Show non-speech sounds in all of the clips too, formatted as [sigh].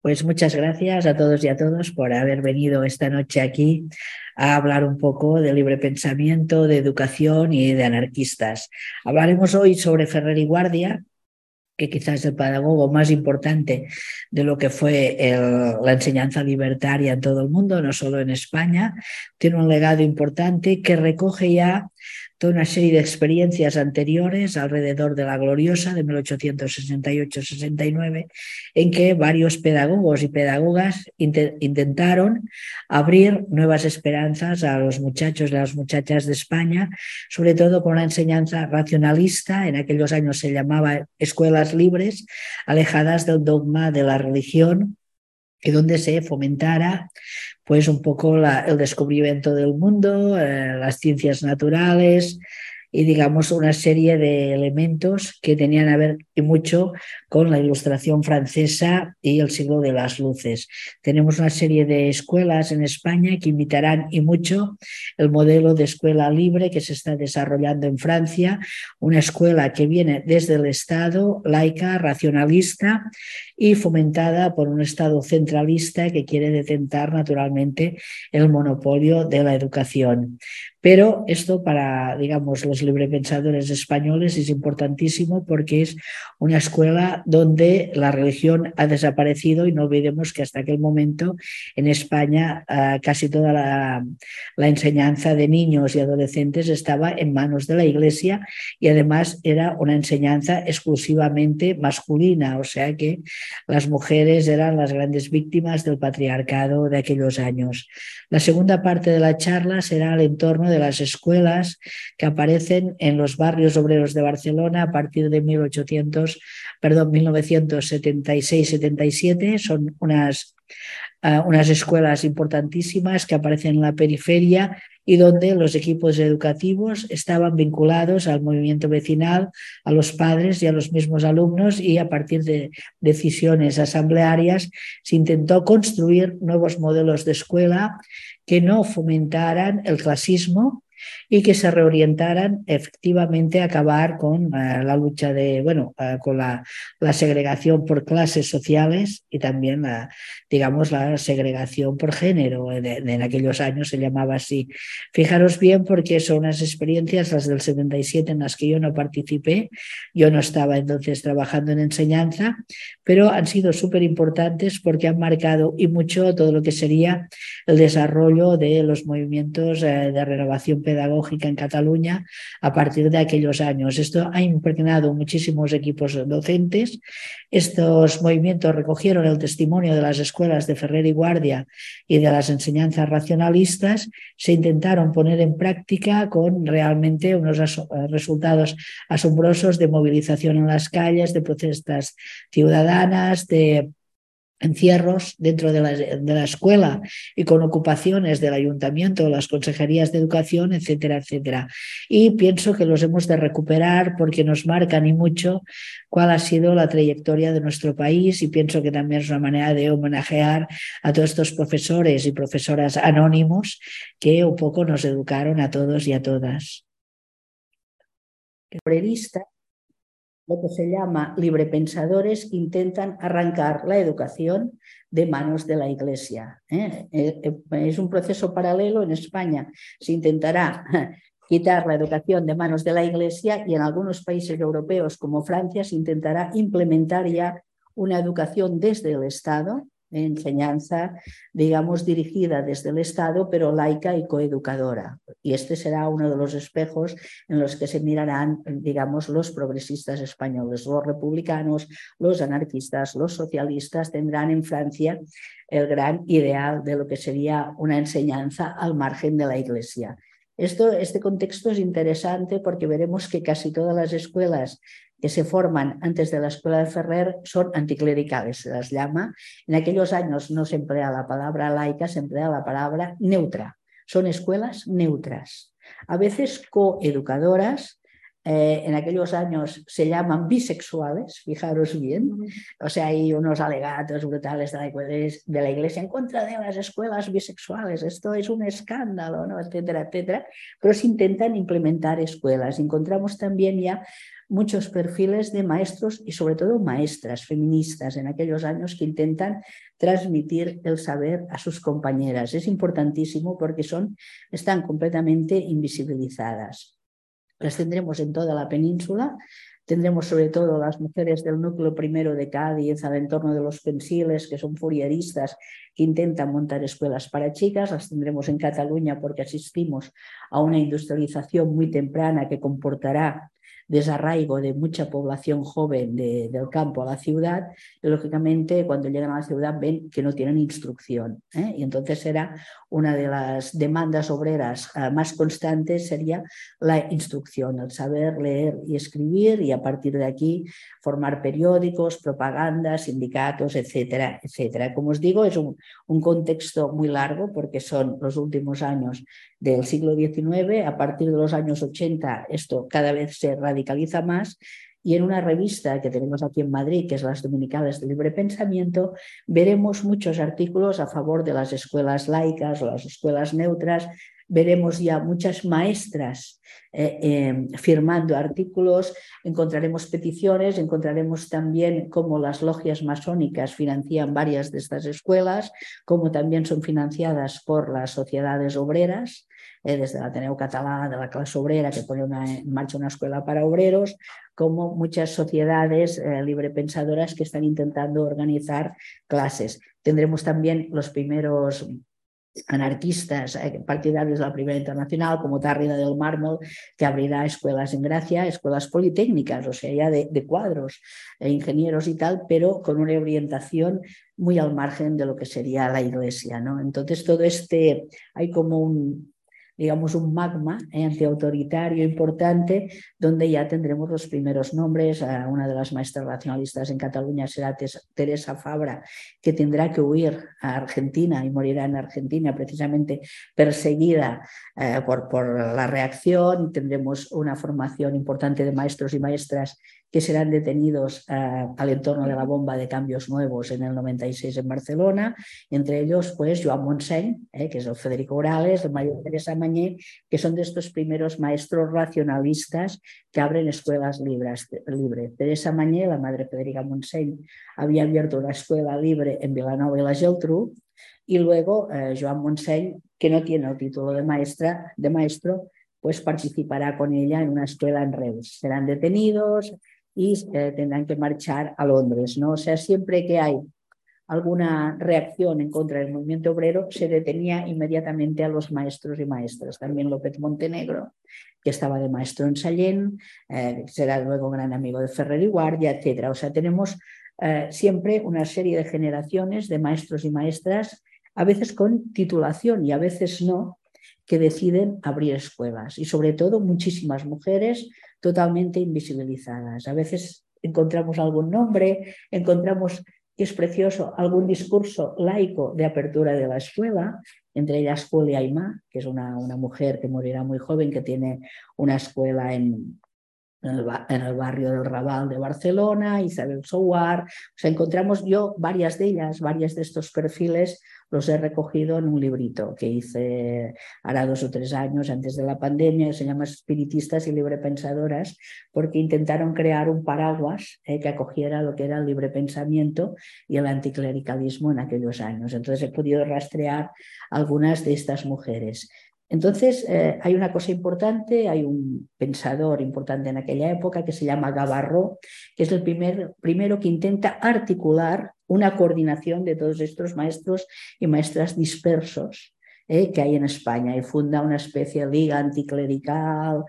Pues muchas gracias a todos y a todos por haber venido esta noche aquí a hablar un poco de libre pensamiento, de educación y de anarquistas. Hablaremos hoy sobre Ferrer y Guardia, que quizás es el pedagogo más importante de lo que fue la enseñanza libertaria en todo el mundo, no solo en España. Tiene un legado importante que recoge ya toda una serie de experiencias anteriores alrededor de la gloriosa de 1868-69, en que varios pedagogos y pedagogas intentaron abrir nuevas esperanzas a los muchachos y a las muchachas de España, sobre todo con una enseñanza racionalista, en aquellos años se llamaba escuelas libres, alejadas del dogma de la religión y donde se fomentara pues un poco el descubrimiento del mundo, eh, las ciencias naturales, y digamos una serie de elementos que tenían a ver y mucho con la ilustración francesa y el siglo de las luces. Tenemos una serie de escuelas en España que imitarán y mucho el modelo de escuela libre que se está desarrollando en Francia, una escuela que viene desde el Estado, laica, racionalista y fomentada por un Estado centralista que quiere detentar naturalmente el monopolio de la educación. Pero esto para, digamos, los librepensadores españoles es importantísimo porque es una escuela donde la religión ha desaparecido y no olvidemos que hasta aquel momento en España ah, casi toda la, la, enseñanza de niños y adolescentes estaba en manos de la iglesia y además era una enseñanza exclusivamente masculina, o sea que las mujeres eran las grandes víctimas del patriarcado de aquellos años. La segunda parte de la charla será el entorno de las escuelas que aparecen en los barrios obreros de Barcelona a partir de 1800, perdón, 1976-77. Son unas unas escuelas importantísimas que aparecen en la periferia y donde los equipos educativos estaban vinculados al movimiento vecinal, a los padres y a los mismos alumnos y a partir de decisiones asamblearias se intentó construir nuevos modelos de escuela que no fomentaran el clasismo, y que se reorientaran efectivamente a acabar con la lucha de, bueno, con la, segregación por clases sociales y también la, digamos, la segregación por género. En, aquellos años se llamaba así. Fijaros bien porque son unas experiencias, las del 77, en las que yo no participé. Yo no estaba entonces trabajando en enseñanza, pero han sido súper importantes porque han marcado y mucho todo lo que sería el desarrollo de los movimientos eh, de renovación pedagógica en Cataluña a partir de aquellos años. Esto ha impregnado muchísimos equipos docentes. Estos movimientos recogieron el testimonio de las escuelas de Ferrer y Guardia y de las enseñanzas racionalistas. Se intentaron poner en práctica con realmente unos resultados asombrosos de movilización en las calles, de protestas ciudadanas, de encierros dentro de la, escuela y con ocupaciones del ayuntamiento, las consejerías de educación, etcétera, etcétera. Y pienso que los hemos de recuperar porque nos marcan y mucho cuál ha sido la trayectoria de nuestro país y pienso que también es una manera de homenajear a todos estos profesores y profesoras anónimos que un poco nos educaron a todos y a todas lo que se llama librepensadores intentan arrancar la educación de manos de la Iglesia. ¿eh? Eh, eh, es un proceso paralelo en España. Se intentará [laughs] quitar la educación de manos de la Iglesia y en algunos países europeos como Francia se intentará implementar ya una educación desde el Estado enseñanza, digamos, dirigida desde el Estado, pero laica y coeducadora. Y este será uno de los espejos en los que se mirarán, digamos, los progresistas españoles, los republicanos, los anarquistas, los socialistas tendrán en Francia el gran ideal de lo que sería una enseñanza al margen de la Iglesia. Esto, este contexto es interesante porque veremos que casi todas las escuelas que se forman antes de la escuela de Ferrer son anticlericales, se las llama. En aquellos años no se emplea la palabra laica, se emplea la palabra neutra. Son escuelas neutras, a veces coeducadoras, eh, en aquellos años se llaman bisexuales, fijaros bien, o sea, hay unos alegatos brutales de la, de la Iglesia en contra de las escuelas bisexuales, esto es un escándalo, ¿no? etcétera, etcétera, pero se intentan implementar escuelas. Encontramos también ya muchos perfiles de maestros y sobre todo maestras feministas en aquellos años que intentan transmitir el saber a sus compañeras. Es importantísimo porque son, están completamente invisibilizadas. Las tendremos en toda la península. Tendremos sobre todo las mujeres del núcleo primero de Cádiz al entorno de los pensiles, que son furieristas, que intentan montar escuelas para chicas. Las tendremos en Cataluña porque asistimos a una industrialización muy temprana que comportará desarraigo de mucha población joven del campo a la ciudad, lógicamente cuando llegan a la ciudad ven que no tienen instrucción. ¿eh? Y entonces será una de las demandas obreras eh, más constantes sería la instrucción, el saber leer y escribir y a partir de aquí formar periódicos, propagandas, sindicatos, etcétera, etcétera. Como os digo, es un contexto muy largo porque son los últimos años del siglo XIX. A partir de los años 80 esto cada vez se radicaliza más y en una revista que tenemos aquí en Madrid, que es las Dominicales de Libre Pensamiento, veremos muchos artículos a favor de las escuelas laicas las escuelas neutras. Veremos ya muchas maestras eh, eh, firmando artículos, encontraremos peticiones, encontraremos también cómo las logias masónicas financian varias de estas escuelas, cómo también son financiadas por las sociedades obreras eh, desde la Ateneo Catalá, de la clase obrera, que pone en marcha una escuela para obreros, como muchas sociedades eh, librepensadoras que están intentando organizar clases. Tendremos también los primeros anarquistas eh, partidarios de la Primera Internacional, como Tárrida del Mármol, que abrirá escuelas en Gracia, escuelas politécnicas, o sea, ya de, cuadros, e ingenieros y tal, pero con una orientación muy al margen de lo que sería la Iglesia. ¿no? Entonces, todo este, hay como un, digamos, un magma eh, antiautoritario importante, donde ya tendremos los primeros nombres. una de las maestras racionalistas en Cataluña será Teresa Fabra, que tendrá que huir a Argentina y morirá en Argentina, precisamente perseguida eh, por, por la reacción. Tendremos una formación importante de maestros y maestras que serán detenidos eh, al entorno de la bomba de cambios nuevos en el 96 en Barcelona, entre ellos pues Joan Montseny, eh, que es el Federico Orales, el María Teresa Mañé, que son de estos primeros maestros racionalistas que abren escuelas libres. Libre. Teresa Mañé, la madre Federica Montseny, había abierto una escuela libre en Vilanova y la Geltrú, y luego eh, Joan Montseny, que no tiene el título de maestra, de maestro, pues participará con ella en una escuela en Reus. Serán detenidos, y tendrán que marchar a Londres. ¿no? O sea, siempre que hay alguna reacción en contra del movimiento obrero, se detenía inmediatamente a los maestros y maestras. También López Montenegro, que estaba de maestro en Sallén, eh, será luego gran amigo de Ferrer y Guardia, etc. O sea, tenemos eh, siempre una serie de generaciones de maestros y maestras, a veces con titulación y a veces no, que deciden abrir escuelas. Y sobre todo muchísimas mujeres totalmente invisibilizadas. A veces encontramos algún nombre, encontramos que es precioso algún discurso laico de apertura de la escuela, entre ellas Julia Aymá, que es una, una mujer que morirá muy joven, que tiene una escuela en, en el, barrio del Raval de Barcelona, Isabel Sowar. O sea, encontramos yo varias de ellas, varias de estos perfiles los he recogido en un librito que hice hará dos o tres años antes de la pandemia, se llama Espiritistas y Librepensadoras, porque intentaron crear un paraguas eh, que acogiera lo que era el libre pensamiento y el anticlericalismo en aquellos años. Entonces he podido rastrear algunas de estas mujeres. Entonces, eh, hay una cosa importante, hay un pensador importante en aquella época que se llama Gavarro, que es el primer, primero que intenta articular una coordinación de todos estos maestros y maestras dispersos eh, que hay en España. Y funda una especie de liga anticlerical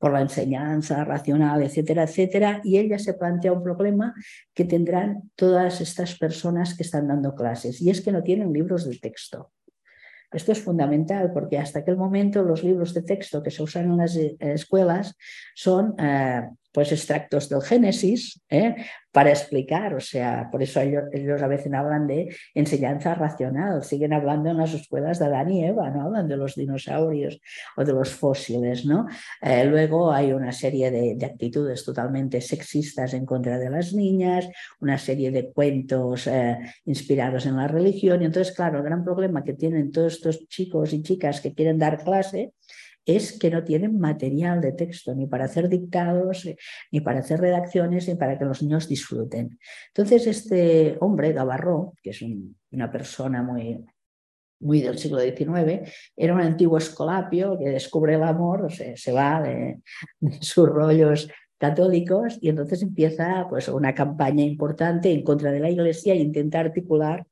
por la enseñanza racional, etcétera, etcétera, y ella se plantea un problema que tendrán todas estas personas que están dando clases, y es que no tienen libros de texto. Esto es fundamental porque hasta aquel momento los libros de texto que se usan en las eh, escuelas son eh, pues extractos del Génesis ¿eh? para explicar, o sea, por eso ellos, a veces hablan de enseñanza racional, siguen hablando en las escuelas de Adán y Eva, no hablan de los dinosaurios o de los fósiles, ¿no? Eh, luego hay una serie de, actitudes totalmente sexistas en contra de las niñas, una serie de cuentos eh, inspirados en la religión, y entonces, claro, el gran problema que tienen todos estos chicos y chicas que quieren dar clase es que no tienen material de texto ni para hacer dictados, eh, ni para hacer redacciones, ni para que los niños disfruten. Entonces, este hombre, Gavarró, que es una persona muy, muy del siglo XIX, era un antiguo escolapio que descubre el amor, se va de, sus rollos católicos y entonces empieza pues, una campaña importante en contra de la Iglesia e intenta articular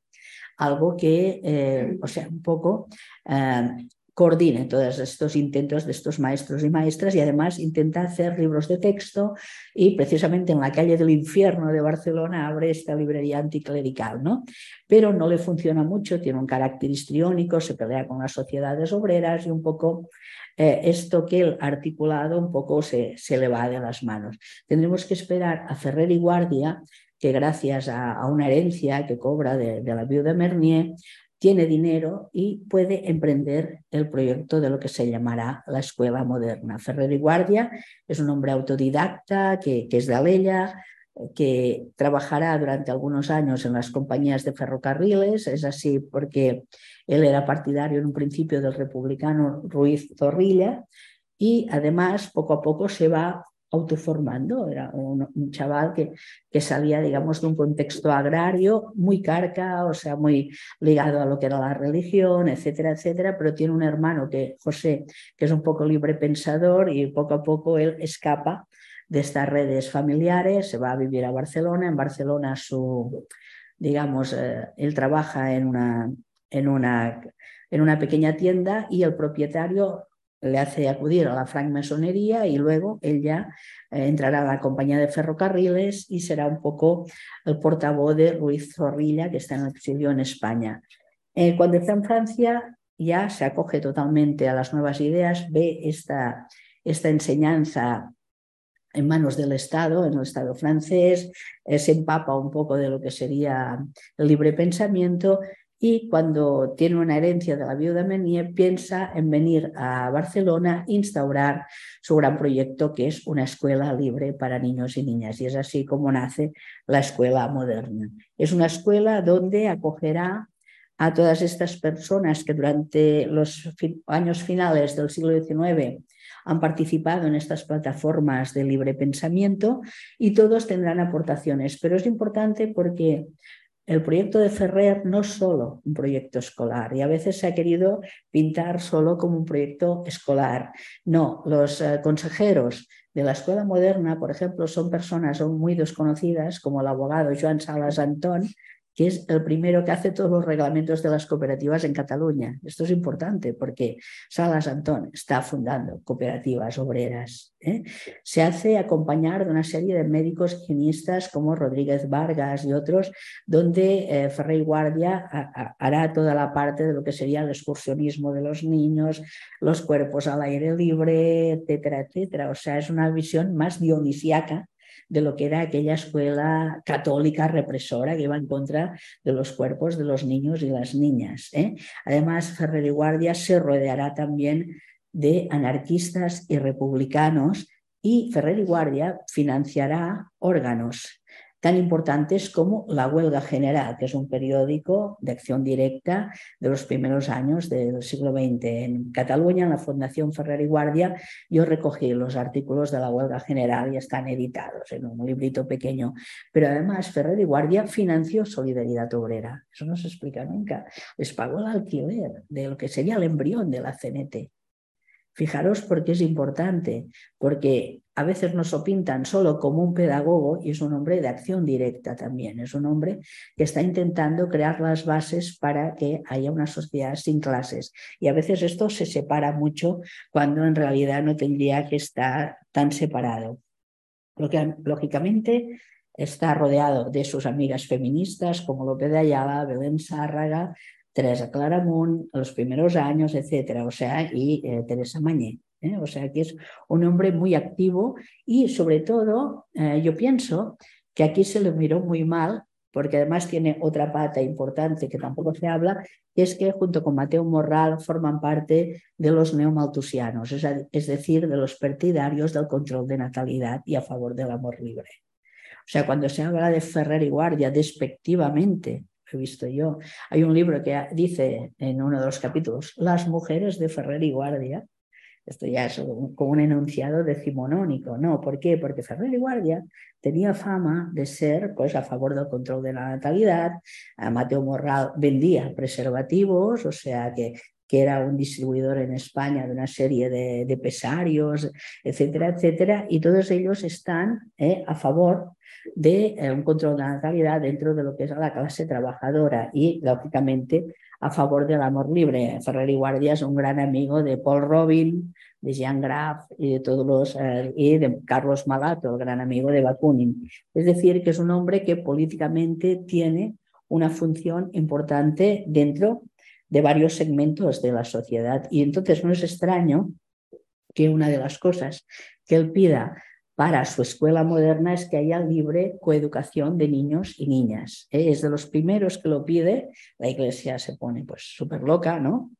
algo que, eh, o sea, un poco eh, coordine todos estos intentos de estos maestros y maestras y además intenta hacer libros de texto y precisamente en la calle del infierno de Barcelona abre esta librería anticlerical, ¿no? Pero no le funciona mucho, tiene un carácter histriónico, se pelea con las sociedades obreras y un poco eh, esto que el articulado un poco se, se le va de las manos. Tendremos que esperar a Ferrer y Guardia que gracias a, una herencia que cobra de, de la viuda Mernier, tiene dinero y puede emprender el proyecto de lo que se llamará la escuela moderna. Ferrer y Guardia es un hombre autodidacta que, es de Alella, que trabajará durante algunos años en las compañías de ferrocarriles, es así porque él era partidario en un principio del republicano Ruiz Zorrilla y además poco a poco se va autoformando, era un, chaval que, que, salía, digamos, de un contexto agrario muy carca, o sea, muy ligado a lo que era la religión, etcétera, etcétera, pero tiene un hermano que, José, que es un poco libre pensador y poco a poco él escapa de estas redes familiares, se va a vivir a Barcelona, en Barcelona su, digamos, eh, él trabaja en una, en una en una pequeña tienda y el propietario le hace acudir a la francmasonería y luego él ya eh, entrará a la compañía de ferrocarriles y será un poco el portavoz de Ruiz Zorrilla, que está en el exilio en España. Eh, cuando está en Francia ya se acoge totalmente a las nuevas ideas, ve esta, esta enseñanza en manos del Estado, en el Estado francés, eh, se empapa un poco de lo que sería el libre pensamiento y cuando tiene una herencia de la viuda Menier piensa en venir a Barcelona a instaurar su gran proyecto que es una escuela libre para niños y niñas y es así como nace la escuela moderna. Es una escuela donde acogerá a todas estas personas que durante los años finales del siglo XIX han participado en estas plataformas de libre pensamiento y todos tendrán aportaciones. Pero es importante porque el proyecto de Ferrer no es solo un proyecto escolar y a veces se ha querido pintar solo como un proyecto escolar. No, los eh, consejeros de la escuela moderna, por ejemplo, son personas muy desconocidas como el abogado Joan Salas Antón, que es el primero que hace todos los reglamentos de las cooperativas en Cataluña. Esto es importante porque Salas Antón está fundando cooperativas obreras. ¿eh? Se hace acompañar de una serie de médicos higienistas como Rodríguez Vargas y otros, donde eh, Ferrer Guardia hará toda la parte de lo que sería el excursionismo de los niños, los cuerpos al aire libre, etcétera, etcétera. O sea, es una visión más dionisiaca de lo que era aquella escuela católica represora que iba en contra de los cuerpos de los niños y las niñas. ¿eh? Además, Ferrer y Guardia se rodeará también de anarquistas y republicanos y Ferrer y Guardia financiará órganos tan importantes como La Huelga General, que es un periódico de acción directa de los primeros años del siglo XX. En Cataluña, en la Fundación Ferrer y Guardia, yo recogí los artículos de la Huelga General y están editados en un librito pequeño. Pero además, Ferrer y Guardia financió Solidaridad Obrera. Eso no se explica nunca. Les pagó el alquiler de lo que sería el embrión de la CNT. Fijaros por qué es importante, porque a veces nos lo pintan solo como un pedagogo y es un hombre de acción directa también, es un hombre que está intentando crear las bases para que haya una sociedad sin clases. Y a veces esto se separa mucho cuando en realidad no tendría que estar tan separado. Lógicamente está rodeado de sus amigas feministas como López de Ayala, Belén Sárraga, Teresa Claramunt, los primeros años, etcétera, o sea, y eh, Teresa Mañé. ¿Eh? O sea, que es un hombre muy activo y sobre todo eh, yo pienso que aquí se le miró muy mal porque además tiene otra pata importante que tampoco se habla, que es que junto con Mateo Morral forman parte de los neomaltusianos, es decir, de los partidarios del control de natalidad y a favor del amor libre. O sea, cuando se habla de Ferrer y Guardia despectivamente, he visto yo, hay un libro que dice en uno de los capítulos, las mujeres de Ferrer y Guardia, esto ya es como un enunciado decimonónico, ¿no? ¿Por qué? Porque Ferrer y Guardia tenía fama de ser pues, a favor del control de la natalidad. Mateo Morral vendía preservativos, o sea que, que era un distribuidor en España de una serie de, pesarios, etcétera, etcétera, y todos ellos están eh, a favor de eh, un control de la natalidad dentro de lo que es la clase trabajadora y, lógicamente, a favor del amor libre. Ferrer y Guardia es un gran amigo de Paul Robin, de Jean Graf y de todos los eh, y de Carlos Malato, el gran amigo de Bakunin. Es decir, que es un hombre que políticamente tiene una función importante dentro de varios segmentos de la sociedad. Y entonces no es extraño que una de las cosas que él pida para su escuela moderna es que haya libre coeducación de niños y niñas. ¿eh? Es de los primeros que lo pide, la iglesia se pone pues súper loca, ¿no?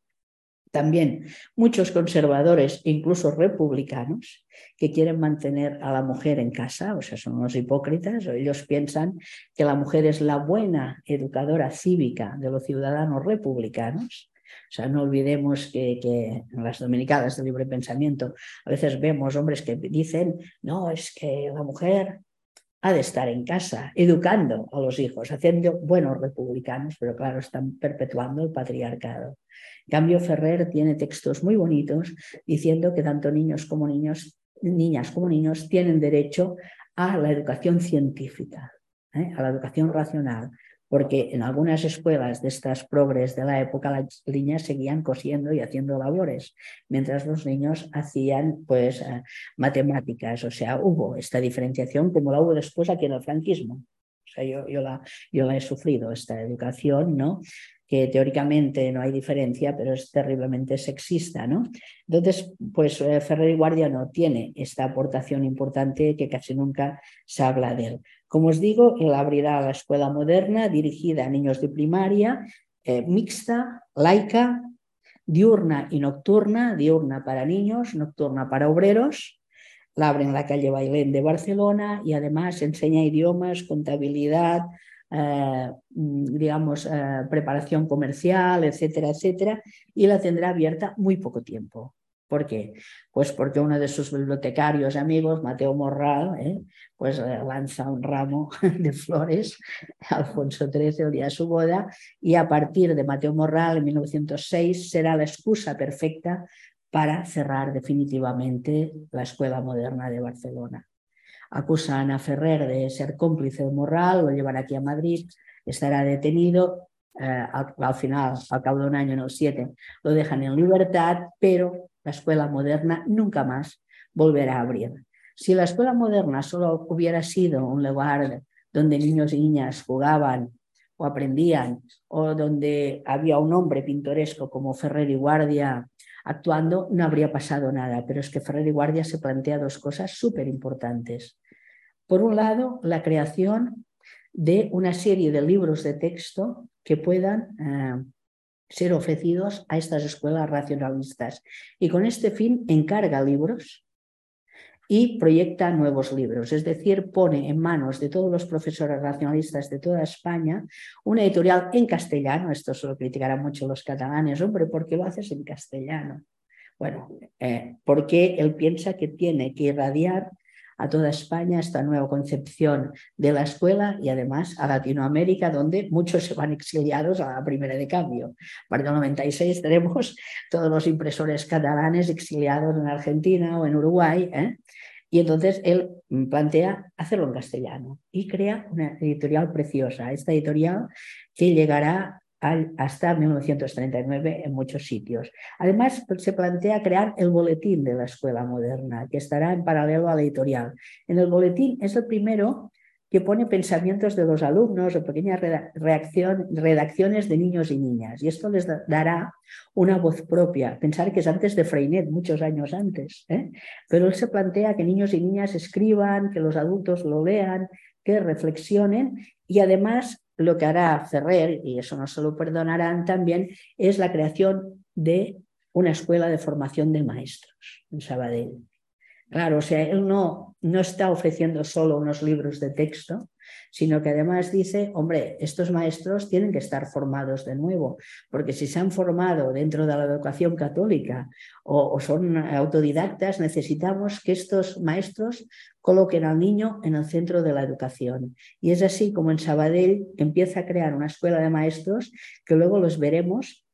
También muchos conservadores, incluso republicanos, que quieren mantener a la mujer en casa, o sea, son unos hipócritas, o ellos piensan que la mujer es la buena educadora cívica de los ciudadanos republicanos o sea, no olvidemos que, en las dominicadas de libre pensamiento a veces vemos hombres que dicen, no, es que la mujer ha de estar en casa, educando a los hijos, haciendo buenos republicanos, pero claro, están perpetuando el patriarcado. En cambio, Ferrer tiene textos muy bonitos diciendo que tanto niños como niños, niñas como niños tienen derecho a la educación científica, ¿eh? a la educación racional, porque en algunas escuelas de estas progres de la época las niñas seguían cosiendo y haciendo labores, mientras los niños hacían pues eh, matemáticas, o sea, hubo esta diferenciación como la hubo después aquí en el franquismo. O sea, yo, yo, la, yo la he sufrido, esta educación, ¿no? que teóricamente no hay diferencia, pero es terriblemente sexista, ¿no? Entonces, pues eh, Ferrer y Guardia no tiene esta aportación importante que casi nunca se habla de él. Como os digo, él abrirá la escuela moderna dirigida a niños de primaria, eh, mixta, laica, diurna y nocturna, diurna para niños, nocturna para obreros. La abre en la calle Bailén de Barcelona y además enseña idiomas, contabilidad, eh, digamos, eh, preparación comercial, etcétera, etcétera, y la tendrá abierta muy poco tiempo. ¿Por qué? Pues porque uno de sus bibliotecarios amigos, Mateo Morral, ¿eh? pues lanza un ramo [laughs] de flores a Alfonso XIII el día de su boda y a partir de Mateo Morral en 1906 será la excusa perfecta para cerrar definitivamente la Escuela Moderna de Barcelona. Acusan a Ferrer de ser cómplice de Morral, lo llevan aquí a Madrid, estará detenido, eh, al, final, al cabo de un año, el 7, lo dejan en libertad, pero la escuela moderna nunca más volverá a abrir. Si la escuela moderna solo hubiera sido un lugar donde niños y niñas jugaban o aprendían, o donde había un hombre pintoresco como Ferrer y Guardia actuando, no habría pasado nada. Pero es que Ferrer y Guardia se plantea dos cosas súper importantes. Por un lado, la creación de una serie de libros de texto que puedan eh, ser ofrecidos a estas escuelas racionalistas. Y con este fin encarga libros y proyecta nuevos libros, es decir, pone en manos de todos los profesores racionalistas de toda España una editorial en castellano, esto se lo criticarán mucho los catalanes, hombre, ¿por qué lo haces en castellano? Bueno, eh, porque él piensa que tiene que irradiar a toda España esta nueva concepción de la escuela y además a Latinoamérica, donde muchos se van exiliados a la primera de cambio. Para el 96 tenemos todos los impresores catalanes exiliados en Argentina o en Uruguay. ¿eh? Y entonces él plantea hacerlo en castellano y crea una editorial preciosa. Esta editorial que llegará hasta 1939 en muchos sitios. Además, se plantea crear el boletín de la escuela moderna, que estará en paralelo a la editorial. En el boletín es el primero que pone pensamientos de los alumnos o pequeñas redacciones de niños y niñas. Y esto les dará una voz propia. Pensar que es antes de Freinet, muchos años antes. ¿eh? Pero él se plantea que niños y niñas escriban, que los adultos lo lean, que reflexionen y además lo que hará Ferrer, y eso no se lo perdonarán también, es la creación de una escuela de formación de maestros en Sabadell. Claro, o sea, él no, no está ofreciendo solo unos libros de texto, sino que además dice, hombre, estos maestros tienen que estar formados de nuevo, porque si se han formado dentro de la educación católica o, son autodidactas, necesitamos que estos maestros coloquen al niño en el centro de la educación. Y es así como en Sabadell empieza a crear una escuela de maestros que luego los veremos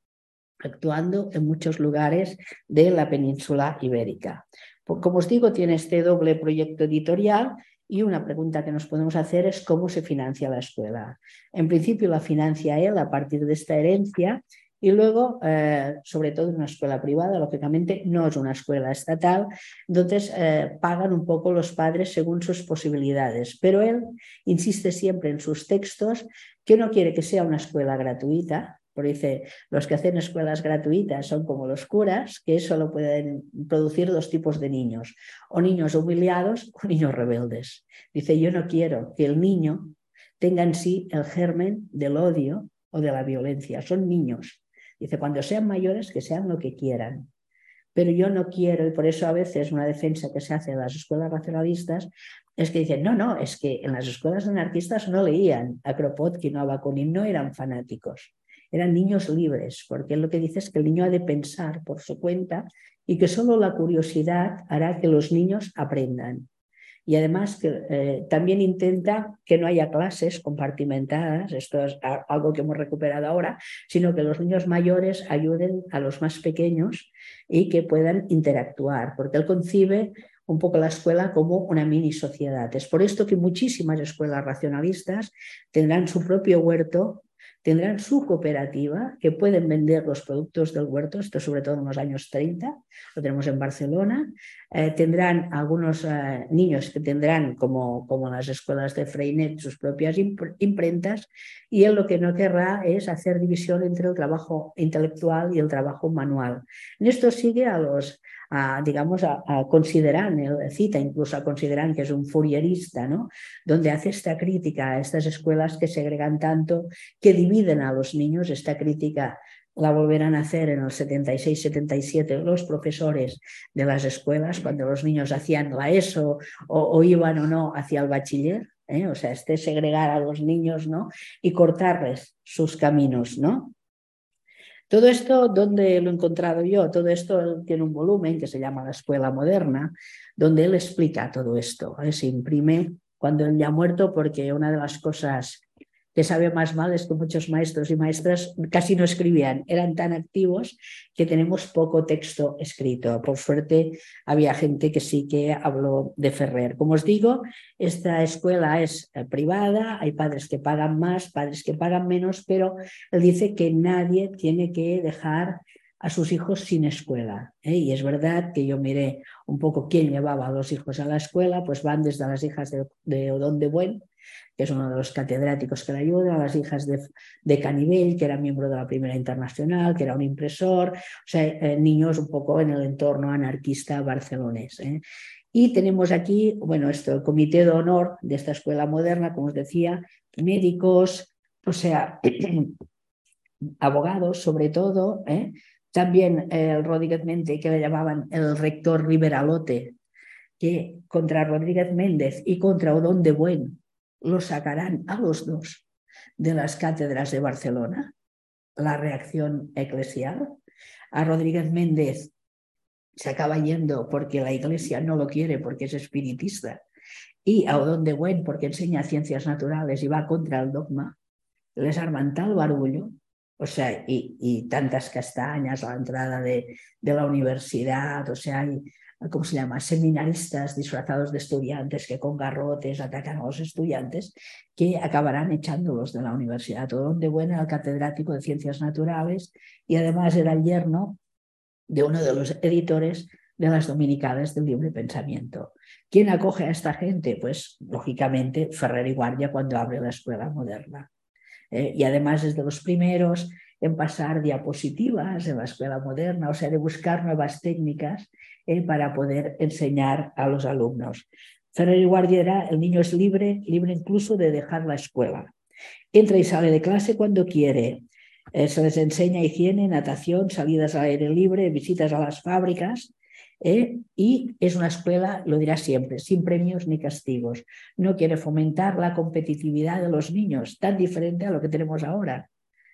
actuando en muchos lugares de la península ibérica. Pues, como os digo, tiene este doble proyecto editorial y una pregunta que nos podemos hacer es cómo se financia la escuela. En principio la financia él a partir de esta herencia y luego, eh, sobre todo en una escuela privada, lógicamente no es una escuela estatal, entonces eh, pagan un poco los padres según sus posibilidades. Pero él insiste siempre en sus textos que no quiere que sea una escuela gratuita, porque dice, los que hacen escuelas gratuitas son como los curas, que solo pueden producir dos tipos de niños, o niños humiliados o niños rebeldes. Dice, yo no quiero que el niño tenga en sí el germen del odio o de la violencia. Son niños. Dice, cuando sean mayores, que sean lo que quieran. Pero yo no quiero, y por eso a veces una defensa que se hace de las escuelas racionalistas es que dicen, no, no, es que en las escuelas anarquistas no leían a Kropotkin o a Bakunin, no eran fanáticos eran niños libres, porque lo que dice es que el niño ha de pensar por su cuenta y que solo la curiosidad hará que los niños aprendan. Y además que eh, también intenta que no haya clases compartimentadas, esto es algo que hemos recuperado ahora, sino que los niños mayores ayuden a los más pequeños y que puedan interactuar, porque él concibe un poco la escuela como una mini sociedad. Es por esto que muchísimas escuelas racionalistas tendrán su propio huerto tendrán su cooperativa que pueden vender los productos del huerto, esto sobre todo en los años 30, lo tenemos en Barcelona, eh, tendrán algunos eh, niños que tendrán, como, como las escuelas de Freinet, sus propias imprentas, y él lo que no querrá es hacer división entre el trabajo intelectual y el trabajo manual. En esto sigue a los a, digamos, a, a consideran, cita incluso a consideran que es un furierista, ¿no? donde hace esta crítica a estas escuelas que segregan tanto, que dividen a los niños, esta crítica la volverán a hacer en el 76-77 los profesores de las escuelas, cuando los niños hacían la ESO o, o iban o no hacia el bachiller, ¿eh? o sea, este segregar a los niños ¿no? y cortarles sus caminos, ¿no? Todo esto, ¿dónde lo he encontrado yo? Todo esto tiene un volumen que se llama La Escuela Moderna, donde él explica todo esto. Se imprime cuando él ya ha muerto porque una de las cosas que sabe más mal es que muchos maestros y maestras casi no escribían, eran tan activos que tenemos poco texto escrito. Por suerte había gente que sí que habló de Ferrer. Como os digo, esta escuela es eh, privada, hay padres que pagan más, padres que pagan menos, pero él dice que nadie tiene que dejar a sus hijos sin escuela. ¿eh? Y es verdad que yo miré un poco quién llevaba a los hijos a la escuela, pues van desde las hijas de, de Odón de Buen, que es uno de los catedráticos que le ayuda, a las hijas de, de que era miembro de la Primera Internacional, que era un impresor, o sea, eh, niños un poco en el entorno anarquista barcelonés. ¿eh? Y tenemos aquí, bueno, esto, el comité de honor de esta escuela moderna, como os decía, médicos, o sea, [clears throat] abogados sobre todo, ¿eh? También el Rodríguez Mente, que le llamaban el rector Riveralote, que contra Rodríguez Méndez y contra Odón de Buen los sacarán a los dos de las cátedras de Barcelona, la reacción eclesial. A Rodríguez Méndez se acaba yendo porque la iglesia no lo quiere, porque es espiritista, y a Odón de Buen porque enseña ciencias naturales y va contra el dogma. Les arman tal barullo, o sea, y, tantas castañas a la entrada de, la universidad, o sea, hay ¿cómo se llama?, seminaristas disfrazados de estudiantes que con garrotes atacan a los estudiantes, que acabarán echándolos de la universidad. Todo donde bueno el catedrático de ciencias naturales y además era el yerno de uno de los editores de las dominicales del libre pensamiento. ¿Quién acoge a esta gente? Pues, lógicamente, Ferrer y Guardia cuando abre la escuela moderna. Eh, y además es de los primeros en pasar diapositivas en la escuela moderna, o sea, de buscar nuevas técnicas eh, para poder enseñar a los alumnos. Ferrer y Guardia el niño es libre, libre incluso de dejar la escuela. Entra y sale de clase cuando quiere. Eh, se les enseña higiene, natación, salidas al aire libre, visitas a las fábricas. ¿Eh? y es una escuela, lo dirá siempre, sin premios ni castigos. No quiere fomentar la competitividad de los niños, tan diferente a lo que tenemos ahora.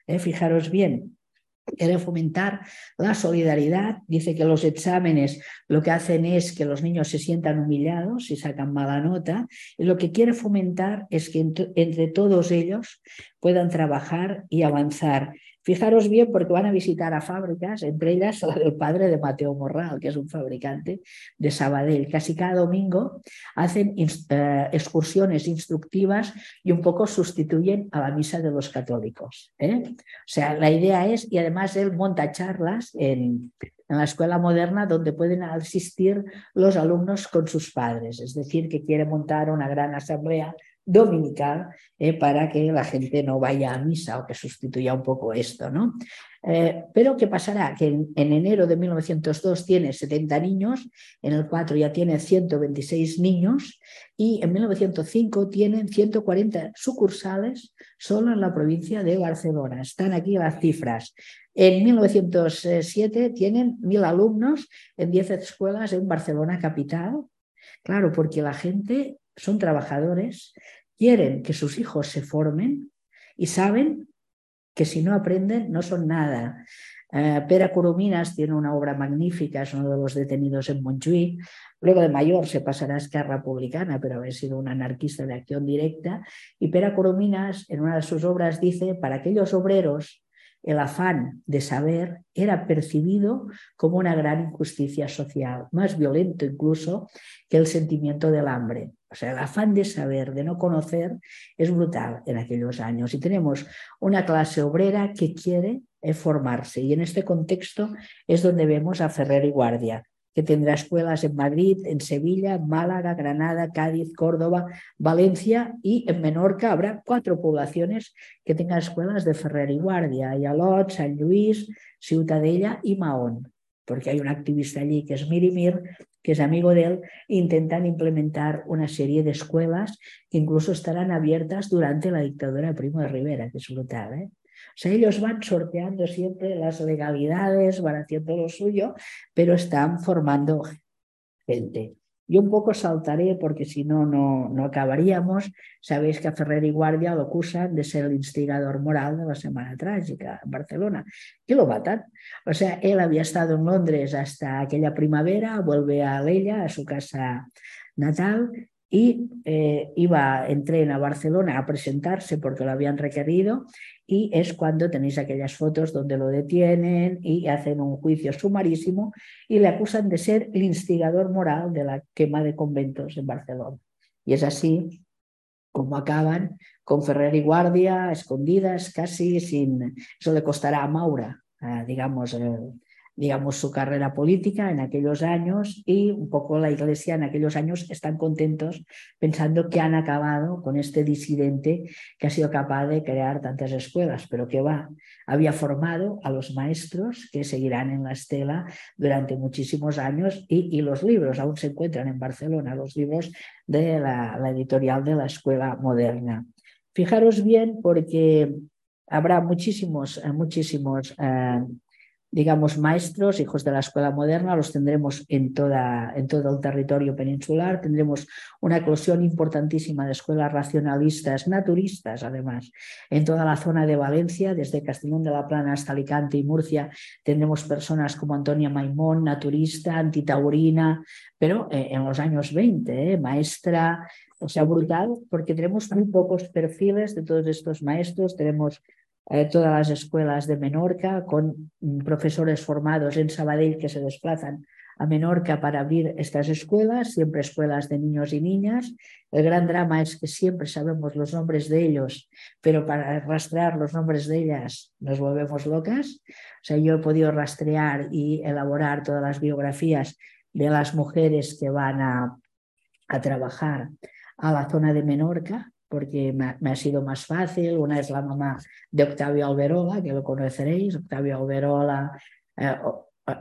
¿eh? Fijaros bien, quiere fomentar la solidaridad. Dice que los exámenes lo que hacen es que los niños se sientan humillados y sacan mala nota. Y lo que quiere fomentar es que entre todos ellos puedan trabajar y avanzar. Fijaros bien porque van a visitar a fábricas, entre ellas la del padre de Mateo Morral, que es un fabricante de Sabadell. Casi cada domingo hacen eh, excursiones instructivas y un poco sustituyen a la misa de los católicos. ¿eh? O sea, la idea es, y además él monta charlas en, en la escuela moderna donde pueden asistir los alumnos con sus padres, es decir, que quiere montar una gran asamblea dominical eh, para que la gente no vaya a misa o que sustituya un poco esto. ¿no? Eh, pero ¿qué pasará? Que en, enero de 1902 tiene 70 niños, en el 4 ya tiene 126 niños y en 1905 tienen 140 sucursales solo en la provincia de Barcelona. Están aquí las cifras. En 1907 tienen mil alumnos en 10 escuelas en Barcelona capital. Claro, porque la gente son trabajadores, quieren que sus hijos se formen y saben que si no aprenden no son nada. Eh, Pera Corominas tiene una obra magnífica, es uno de los detenidos en Montjuïc. Luego de mayor se pasará a Esquerra Republicana, pero haber sido un anarquista de acción directa. Y Pera Corominas, en una de sus obras, dice, para aquellos obreros el afán de saber era percibido como una gran injusticia social, más violento incluso que el sentimiento del hambre. O sea, el afán de saber, de no conocer, es brutal en aquellos años. Y tenemos una clase obrera que quiere formarse. Y en este contexto es donde vemos a Ferrer y Guardia, que tendrá escuelas en Madrid, en Sevilla, Málaga, Granada, Cádiz, Córdoba, Valencia y en Menorca habrá cuatro poblaciones que tengan escuelas de Ferrer y Guardia, Ayalot, San Luis, Ciutadella y Mahón, porque hay un activista allí que es Mirimir, que es amigo de él, intentan implementar una serie de escuelas que incluso estarán abiertas durante la dictadura de Primo de Rivera, que es brutal. ¿eh? Sea, ellos van sorteando siempre las legalidades, van haciendo lo suyo, pero están formando gente. Yo un poco saltaré porque si no, no acabaríamos. Sabéis que a Ferrer y Guardia lo acusan de ser el instigador moral de la Semana Trágica en Barcelona, que lo matan. O sea, él había estado en Londres hasta aquella primavera, vuelve a Leia, a su casa natal, y eh, iba en tren a Barcelona a presentarse porque lo habían requerido y es cuando tenéis aquellas fotos donde lo detienen y hacen un juicio sumarísimo y le acusan de ser el instigador moral de la quema de conventos en Barcelona. Y es así como acaban con Ferrer y Guardia, escondidas, casi sin... Eso le costará a Maura, digamos, digamos, su carrera política en aquellos años y un poco la Iglesia en aquellos años están contentos pensando que han acabado con este disidente que ha sido capaz de crear tantas escuelas, pero que va, había formado a los maestros que seguirán en la estela durante muchísimos años y, los libros aún se encuentran en Barcelona, los libros de la, editorial de la Escuela Moderna. Fijaros bien porque habrá muchísimos, muchísimos eh, digamos, maestros, hijos de la escuela moderna, los tendremos en, toda, en todo el territorio peninsular. Tendremos una eclosión importantísima de escuelas racionalistas, naturistas, además, en toda la zona de Valencia, desde Castellón de la Plana hasta Alicante y Murcia. Tendremos personas como Antonia Maimón, naturista, antitaurina, pero eh, en los años 20, eh, maestra, o sea, brutal, porque tenemos muy pocos perfiles de todos estos maestros. Tenemos eh, todas las escuelas de Menorca, con mm, profesores formados en Sabadell que se desplazan a Menorca para abrir estas escuelas, siempre escuelas de niños y niñas. El gran drama es que siempre sabemos los nombres de ellos, pero para rastrear los nombres de ellas nos volvemos locas. O sea, yo he podido rastrear y elaborar todas las biografías de las mujeres que van a, a trabajar a la zona de Menorca, porque me, ha sido más fácil. Una es la mamá de Octavio Alberola, que lo conoceréis. Octavio Alberola, eh,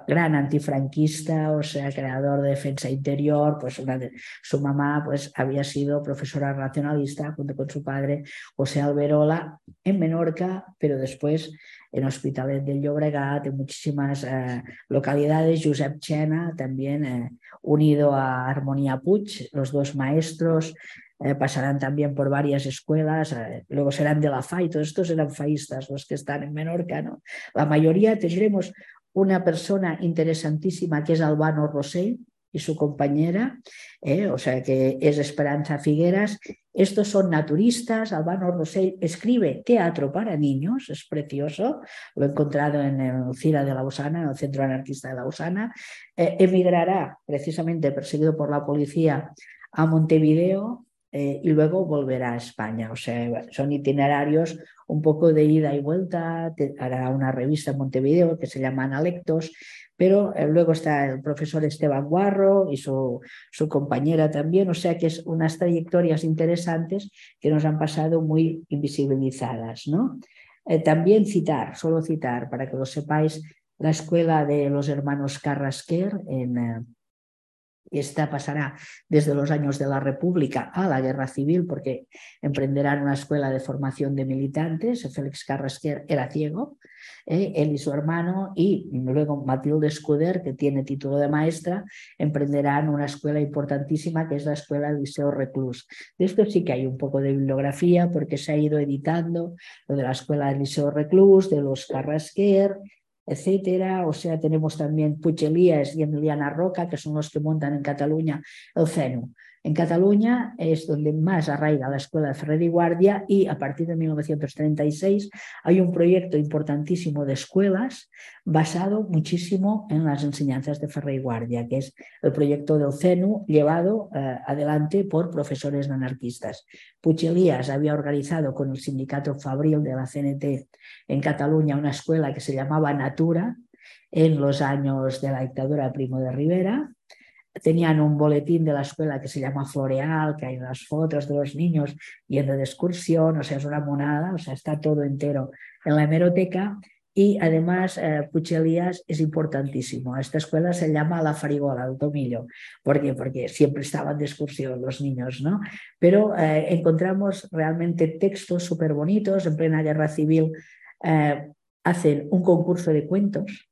gran antifranquista, o sea, creador de defensa interior, pues una de, su mamá pues había sido profesora racionalista junto con su padre José Alberola en Menorca, pero después en Hospitalet del Llobregat, en muchísimas eh, localidades, Josep Chena también eh, unido a Armonía Puig, los dos maestros eh, pasarán también por varias escuelas, luego serán de la FAI, todos estos eran faístas los que están en Menorca, ¿no? La mayoría tendremos una persona interesantísima que es Albano Rosell y su compañera, eh, o sea que es Esperanza Figueras. Estos son naturistas. Albano Rosell escribe teatro para niños, es precioso. Lo he encontrado en el CIRA de Lausana, en el Centro Anarquista de Lausana. Eh, emigrará, precisamente perseguido por la policía, a Montevideo eh, y luego volverá a España. O sea, son itinerarios un poco de ida y vuelta. hará una revista en Montevideo que se llama Analectos, pero eh, luego está el profesor Esteban Guarro y su, su, compañera también. O sea que es unas trayectorias interesantes que nos han pasado muy invisibilizadas. ¿no? Eh, también citar, solo citar, para que lo sepáis, la escuela de los hermanos Carrasquer en esta pasará desde los años de la República a la Guerra Civil porque emprenderán una escuela de formación de militantes. Félix Carrasquer era ciego, eh, él y su hermano, y luego Matilde Escuder, que tiene título de maestra, emprenderán una escuela importantísima que es la Escuela Liceo Reclus. De esto sí que hay un poco de bibliografía porque se ha ido editando lo de la Escuela Liceo Reclus, de los Carrasquer, etcétera. O sea, tenemos también Puig Elías y Emiliana Roca, que son los que montan en Cataluña el CENU. En Cataluña es donde más arraiga la escuela de Ferrer y Guardia y a partir de 1936 hay un proyecto importantísimo de escuelas basado muchísimo en las enseñanzas de Ferrer y Guardia, que es el proyecto del CENU llevado eh, adelante por profesores anarquistas. Puig había organizado con el sindicato Fabril de la CNT en Cataluña una escuela que se llamaba Natura en los años de la dictadura Primo de Rivera tenían un boletín de la escuela que se llama Floreal, que hay unas fotos de los niños yendo de excursión, o sea, es una monada, o sea, está todo entero en la hemeroteca. Y además, eh, Puchelías es importantísimo. Esta escuela se llama La Farigola, el Tomillo. ¿Por qué? Porque siempre estaban de excursión los niños, ¿no? Pero eh, encontramos realmente textos súper bonitos. En plena guerra civil eh, hacen un concurso de cuentos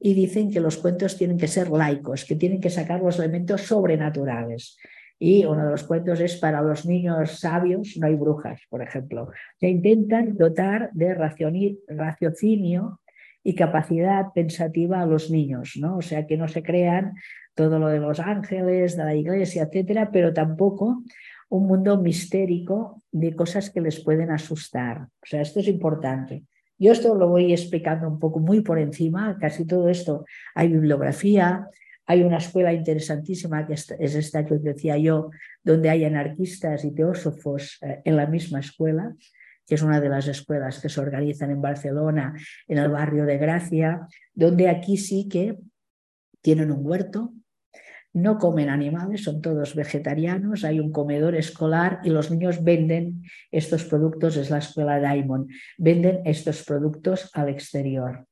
y dicen que los cuentos tienen que ser laicos, que tienen que sacar los elementos sobrenaturales. Y uno de los cuentos es para los niños sabios no hay brujas, por ejemplo. Se intentan dotar de raciocinio y capacidad pensativa a los niños, ¿no? O sea, que no se crean todo lo de los ángeles, de la iglesia, etcétera, pero tampoco un mundo mistérico de cosas que les pueden asustar. O sea, esto es importante. Yo esto lo voy explicando un poco muy por encima, casi todo esto hay bibliografía, hay una escuela interesantísima que es esta que os decía yo, donde hay anarquistas y teósofos eh, en la misma escuela, que es una de las escuelas que se organizan en Barcelona, en el barrio de Gracia, donde aquí sí que tienen un huerto, no comen animales, son todos vegetarianos, hay un comedor escolar y los niños venden estos productos, es la escuela Diamond, venden estos productos al exterior.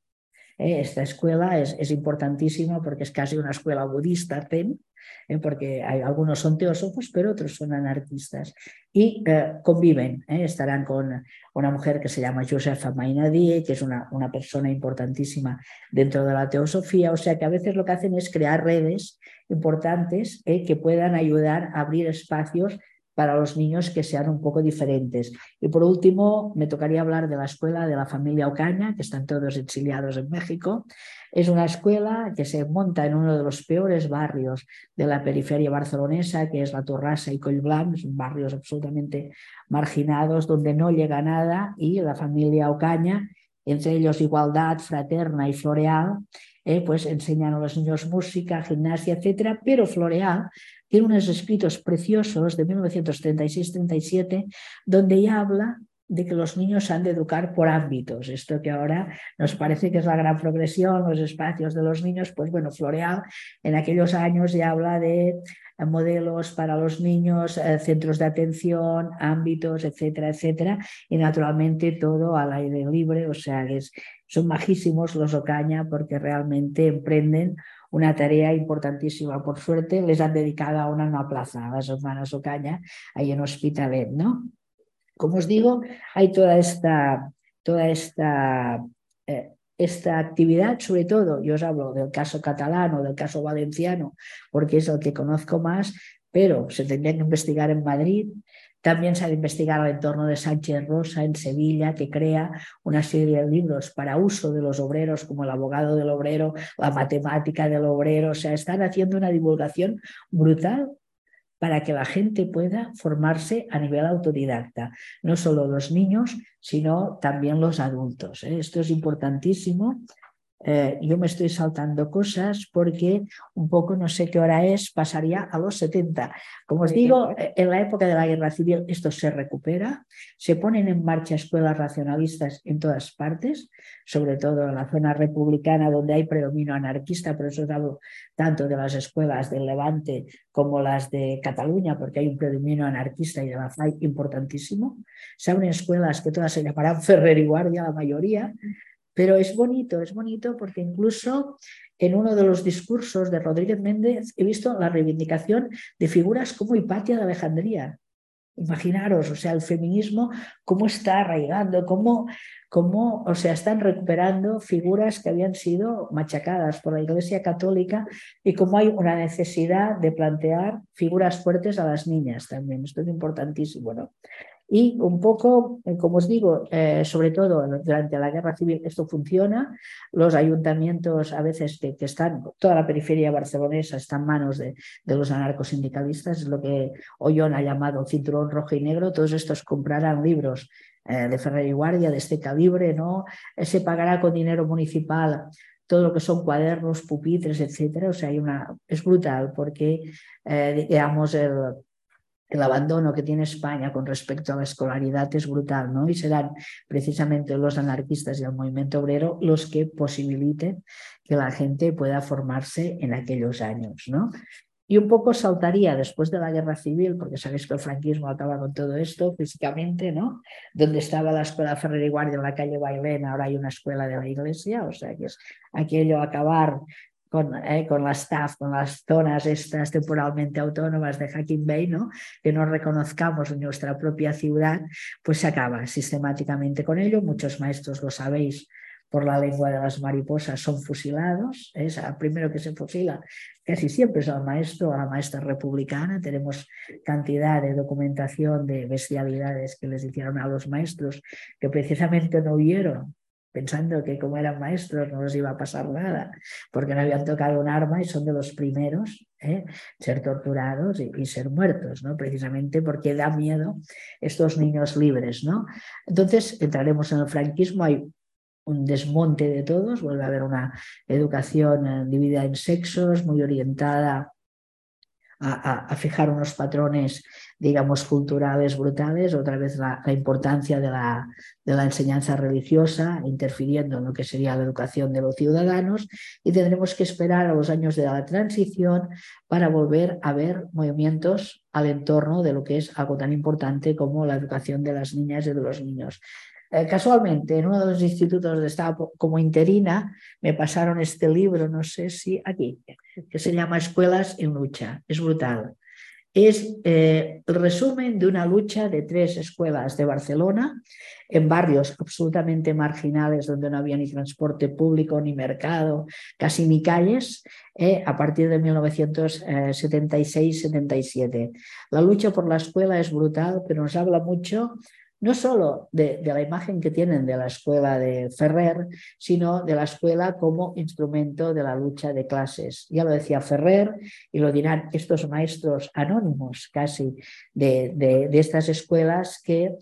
Eh, esta escuela es, importantísima porque es casi una escuela budista, eh, porque hay, algunos son teósofos, pero otros son anarquistas. Y eh, conviven, estarán con una mujer que se llama Josefa Mainadie, que es una, una persona importantísima dentro de la teosofía, o sea que a veces lo que hacen es crear redes importantes que puedan ayudar a abrir espacios para los niños que sean un poco diferentes. Y por último, me tocaría hablar de la escuela de la familia Ocaña, que están todos exiliados en México. Es una escuela que se monta en uno de los peores barrios de la periferia barcelonesa, que es La Torrassa y Collblanc, son barrios absolutamente marginados donde no llega nada y la familia Ocaña, entre ellos Igualdad, Fraterna y Floreal, eh, pues enseñan a los niños música, gimnasia, etcétera, pero Floreal tiene unos escritos preciosos de 1936-37 donde ella habla de que los niños han de educar por ámbitos. Esto que ahora nos parece que es la gran progresión, los espacios de los niños, pues bueno, Floreal en aquellos años ya habla de eh, modelos para los niños, eh, centros de atención, ámbitos, etcétera, etcétera, y naturalmente todo al aire libre, o sea que son majísimos los Ocaña porque realmente emprenden una tarea importantísima. Por suerte les han dedicado a una, plaza, a las hermanas Ocaña, ahí en Hospitalet, ¿no? Como os digo, hay toda esta, toda esta, eh, esta actividad, sobre todo, yo os hablo del caso catalán o del caso valenciano, porque es el que conozco más, pero se tendría que investigar en Madrid. También se ha de investigar el entorno de Sánchez Rosa en Sevilla, que crea una serie de libros para uso de los obreros, como el abogado del obrero, la matemática del obrero. O sea, están haciendo una divulgación brutal para que la gente pueda formarse a nivel autodidacta, no solo los niños, sino también los adultos. ¿eh? Esto es importantísimo eh, yo me estoy saltando cosas porque un poco no sé qué hora es, pasaría a los 70. Como os digo, eh, en la época de la guerra civil esto se recupera, se ponen en marcha escuelas racionalistas en todas partes, sobre todo en la zona republicana donde hay predominio anarquista, por eso hablo tanto de las escuelas del Levante como las de Cataluña, porque hay un predominio anarquista y de la FAI importantísimo. Se abren escuelas que todas se llamarán Ferrer y Guardia, la mayoría, pero es bonito, es bonito porque incluso en uno de los discursos de Rodríguez Méndez he visto la reivindicación de figuras como Hipatia de Alejandría. Imaginaros, o sea, el feminismo, cómo está arraigando, cómo, cómo, o sea, están recuperando figuras que habían sido machacadas por la Iglesia Católica y cómo hay una necesidad de plantear figuras fuertes a las niñas también. Esto es importantísimo, ¿no? Y un poco, eh, como os digo, eh, sobre todo durante la guerra civil esto funciona. Los ayuntamientos a veces que, están, toda la periferia barcelonesa está en manos de, los anarcosindicalistas, es lo que Ollón ha llamado cinturón rojo y negro. Todos estos comprarán libros eh, de Ferrer y Guardia de este calibre, ¿no? Se pagará con dinero municipal todo lo que son cuadernos, pupitres, etcétera. O sea, hay una, es brutal porque, digamos, el, el abandono que tiene España con respecto a la escolaridad es brutal, ¿no? Y serán precisamente los anarquistas y el movimiento obrero los que posibiliten que la gente pueda formarse en aquellos años, ¿no? Y un poco saltaría después de la guerra civil, porque sabéis que el franquismo acaba con todo esto físicamente, ¿no? Donde estaba la escuela Ferrer y Guardia en la calle Bailén, ahora hay una escuela de la iglesia, o sea que es aquello acabar con, eh, con la staff, con las zonas estas temporalmente autónomas de Hacking Bay, ¿no? que no reconozcamos en nuestra propia ciudad, pues se acaba sistemáticamente con ello. Muchos maestros lo sabéis por la lengua de las mariposas son fusilados. Es el primero que se fusila casi siempre es al maestro a la maestra republicana. Tenemos cantidad de documentación de bestialidades que les hicieron a los maestros que precisamente no huyeron pensando que como eran maestros no les iba a pasar nada, porque no habían tocado un arma y son de los primeros ¿eh? ser torturados y, ser muertos, ¿no? precisamente porque da miedo estos niños libres. ¿no? Entonces entraremos en el franquismo, hay un desmonte de todos, vuelve a haber una educación eh, dividida en sexos, muy orientada a, fijar unos patrones, digamos, culturales brutales, otra vez la, importancia de la, de la, enseñanza religiosa interfiriendo en lo que sería la educación de los ciudadanos y tendremos que esperar a los años de la transición para volver a ver movimientos al entorno de lo que es algo tan importante como la educación de las niñas y de los niños. Eh, casualmente, en uno de los institutos donde estaba como interina, me pasaron este libro, no sé si aquí, que se llama Escuelas en Lucha. Es brutal. Es eh, el resumen de una lucha de tres escuelas de Barcelona en barrios absolutamente marginales donde no había ni transporte público, ni mercado, casi ni calles, eh, a partir de 1976-77. La lucha por la escuela es brutal, pero nos habla mucho no solo de, la imagen que tienen de la escuela de Ferrer, sino de la escuela como instrumento de la lucha de clases. Ya lo decía Ferrer y lo dirán estos maestros anónimos casi de, de estas escuelas que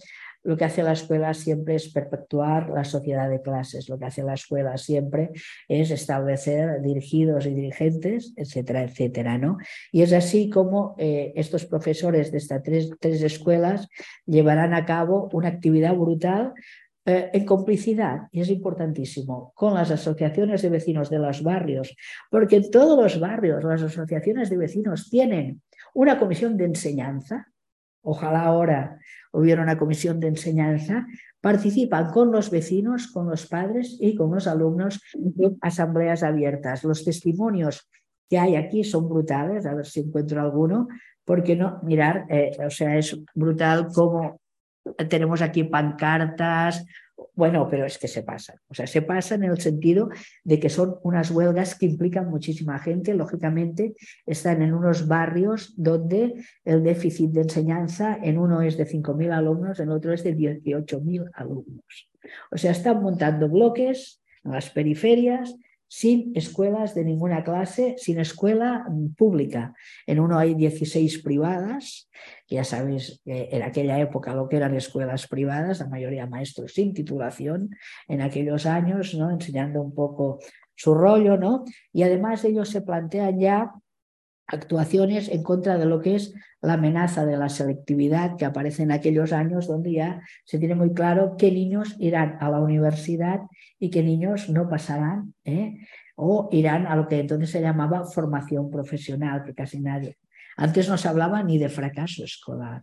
lo que hace la escuela siempre es perpetuar la sociedad de clases, lo que hace la escuela siempre es establecer dirigidos y dirigentes, etcétera, etcétera, ¿no? Y es así como eh, estos profesores de estas tres, escuelas llevarán a cabo una actividad brutal eh, en complicidad, y es importantísimo, con las asociaciones de vecinos de los barrios, porque en todos los barrios las asociaciones de vecinos tienen una comisión de enseñanza, ojalá ahora hubiera una comisión de enseñanza, participan con los vecinos, con los padres y con los alumnos en asambleas abiertas. Los testimonios que hay aquí son brutales, a ver si encuentro alguno, porque no, mirar, eh, o sea, es brutal cómo tenemos aquí pancartas, bueno, pero es que se pasan. O sea, se pasan en el sentido de que son unas huelgas que implican muchísima gente. Lógicamente, están en unos barrios donde el déficit de enseñanza en uno es de 5.000 alumnos, en otro es de 18.000 alumnos. O sea, están montando bloques en las periferias sin escuelas de ninguna clase, sin escuela pública. En uno hay 16 privadas, ya sabéis en aquella época lo que eran escuelas privadas, la mayoría maestros sin titulación en aquellos años, ¿no? enseñando un poco su rollo, ¿no? Y además ellos se plantean ya actuaciones en contra de lo que es la amenaza de la selectividad que aparece en aquellos años donde ya se tiene muy claro qué niños irán a la universidad y qué niños no pasarán ¿eh? o irán a lo que entonces se llamaba formación profesional, que casi nadie. Antes no se hablaba ni de fracaso escolar.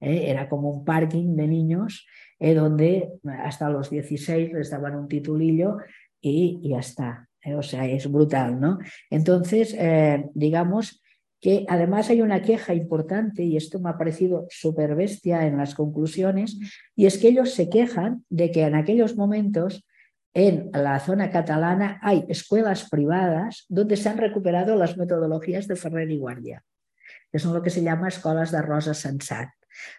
¿eh? Era como un parking de niños ¿eh? donde hasta los 16 les daban un titulillo y ya está. Eh, o sea, es brutal, ¿no? Entonces, eh, digamos que además hay una queja importante, y esto me ha parecido súper bestia en las conclusiones, y es que ellos se quejan de que en aquellos momentos en la zona catalana hay escuelas privadas donde se han recuperado las metodologías de Ferrer y Guardia, que son lo que se llama escuelas de Rosa Sensat.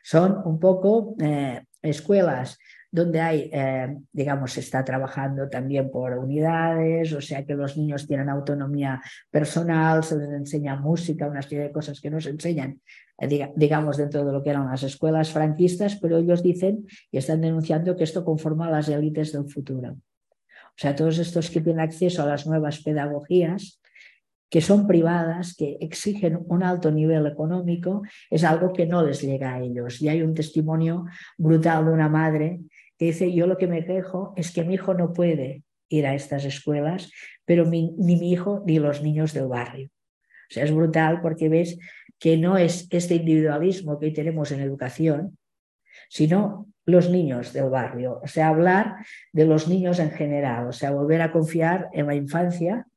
Son un poco eh, escuelas donde hay, eh, digamos, se está trabajando también por unidades, o sea que los niños tienen autonomía personal, se les enseña música, una serie de cosas que nos enseñan, eh, digamos, dentro de lo que eran las escuelas franquistas, pero ellos dicen y están denunciando que esto conforma a las élites del futuro. O sea, todos estos que tienen acceso a las nuevas pedagogías, que son privadas, que exigen un alto nivel económico, es algo que no les llega a ellos. Y hay un testimonio brutal de una madre dice, yo lo que me quejo es que mi hijo no puede ir a estas escuelas, pero ni mi hijo ni los niños del barrio. O sea, es brutal porque ves que no es este individualismo que tenemos en educación, sino los niños del barrio. O sea, hablar de los niños en general, o sea, volver a confiar en la infancia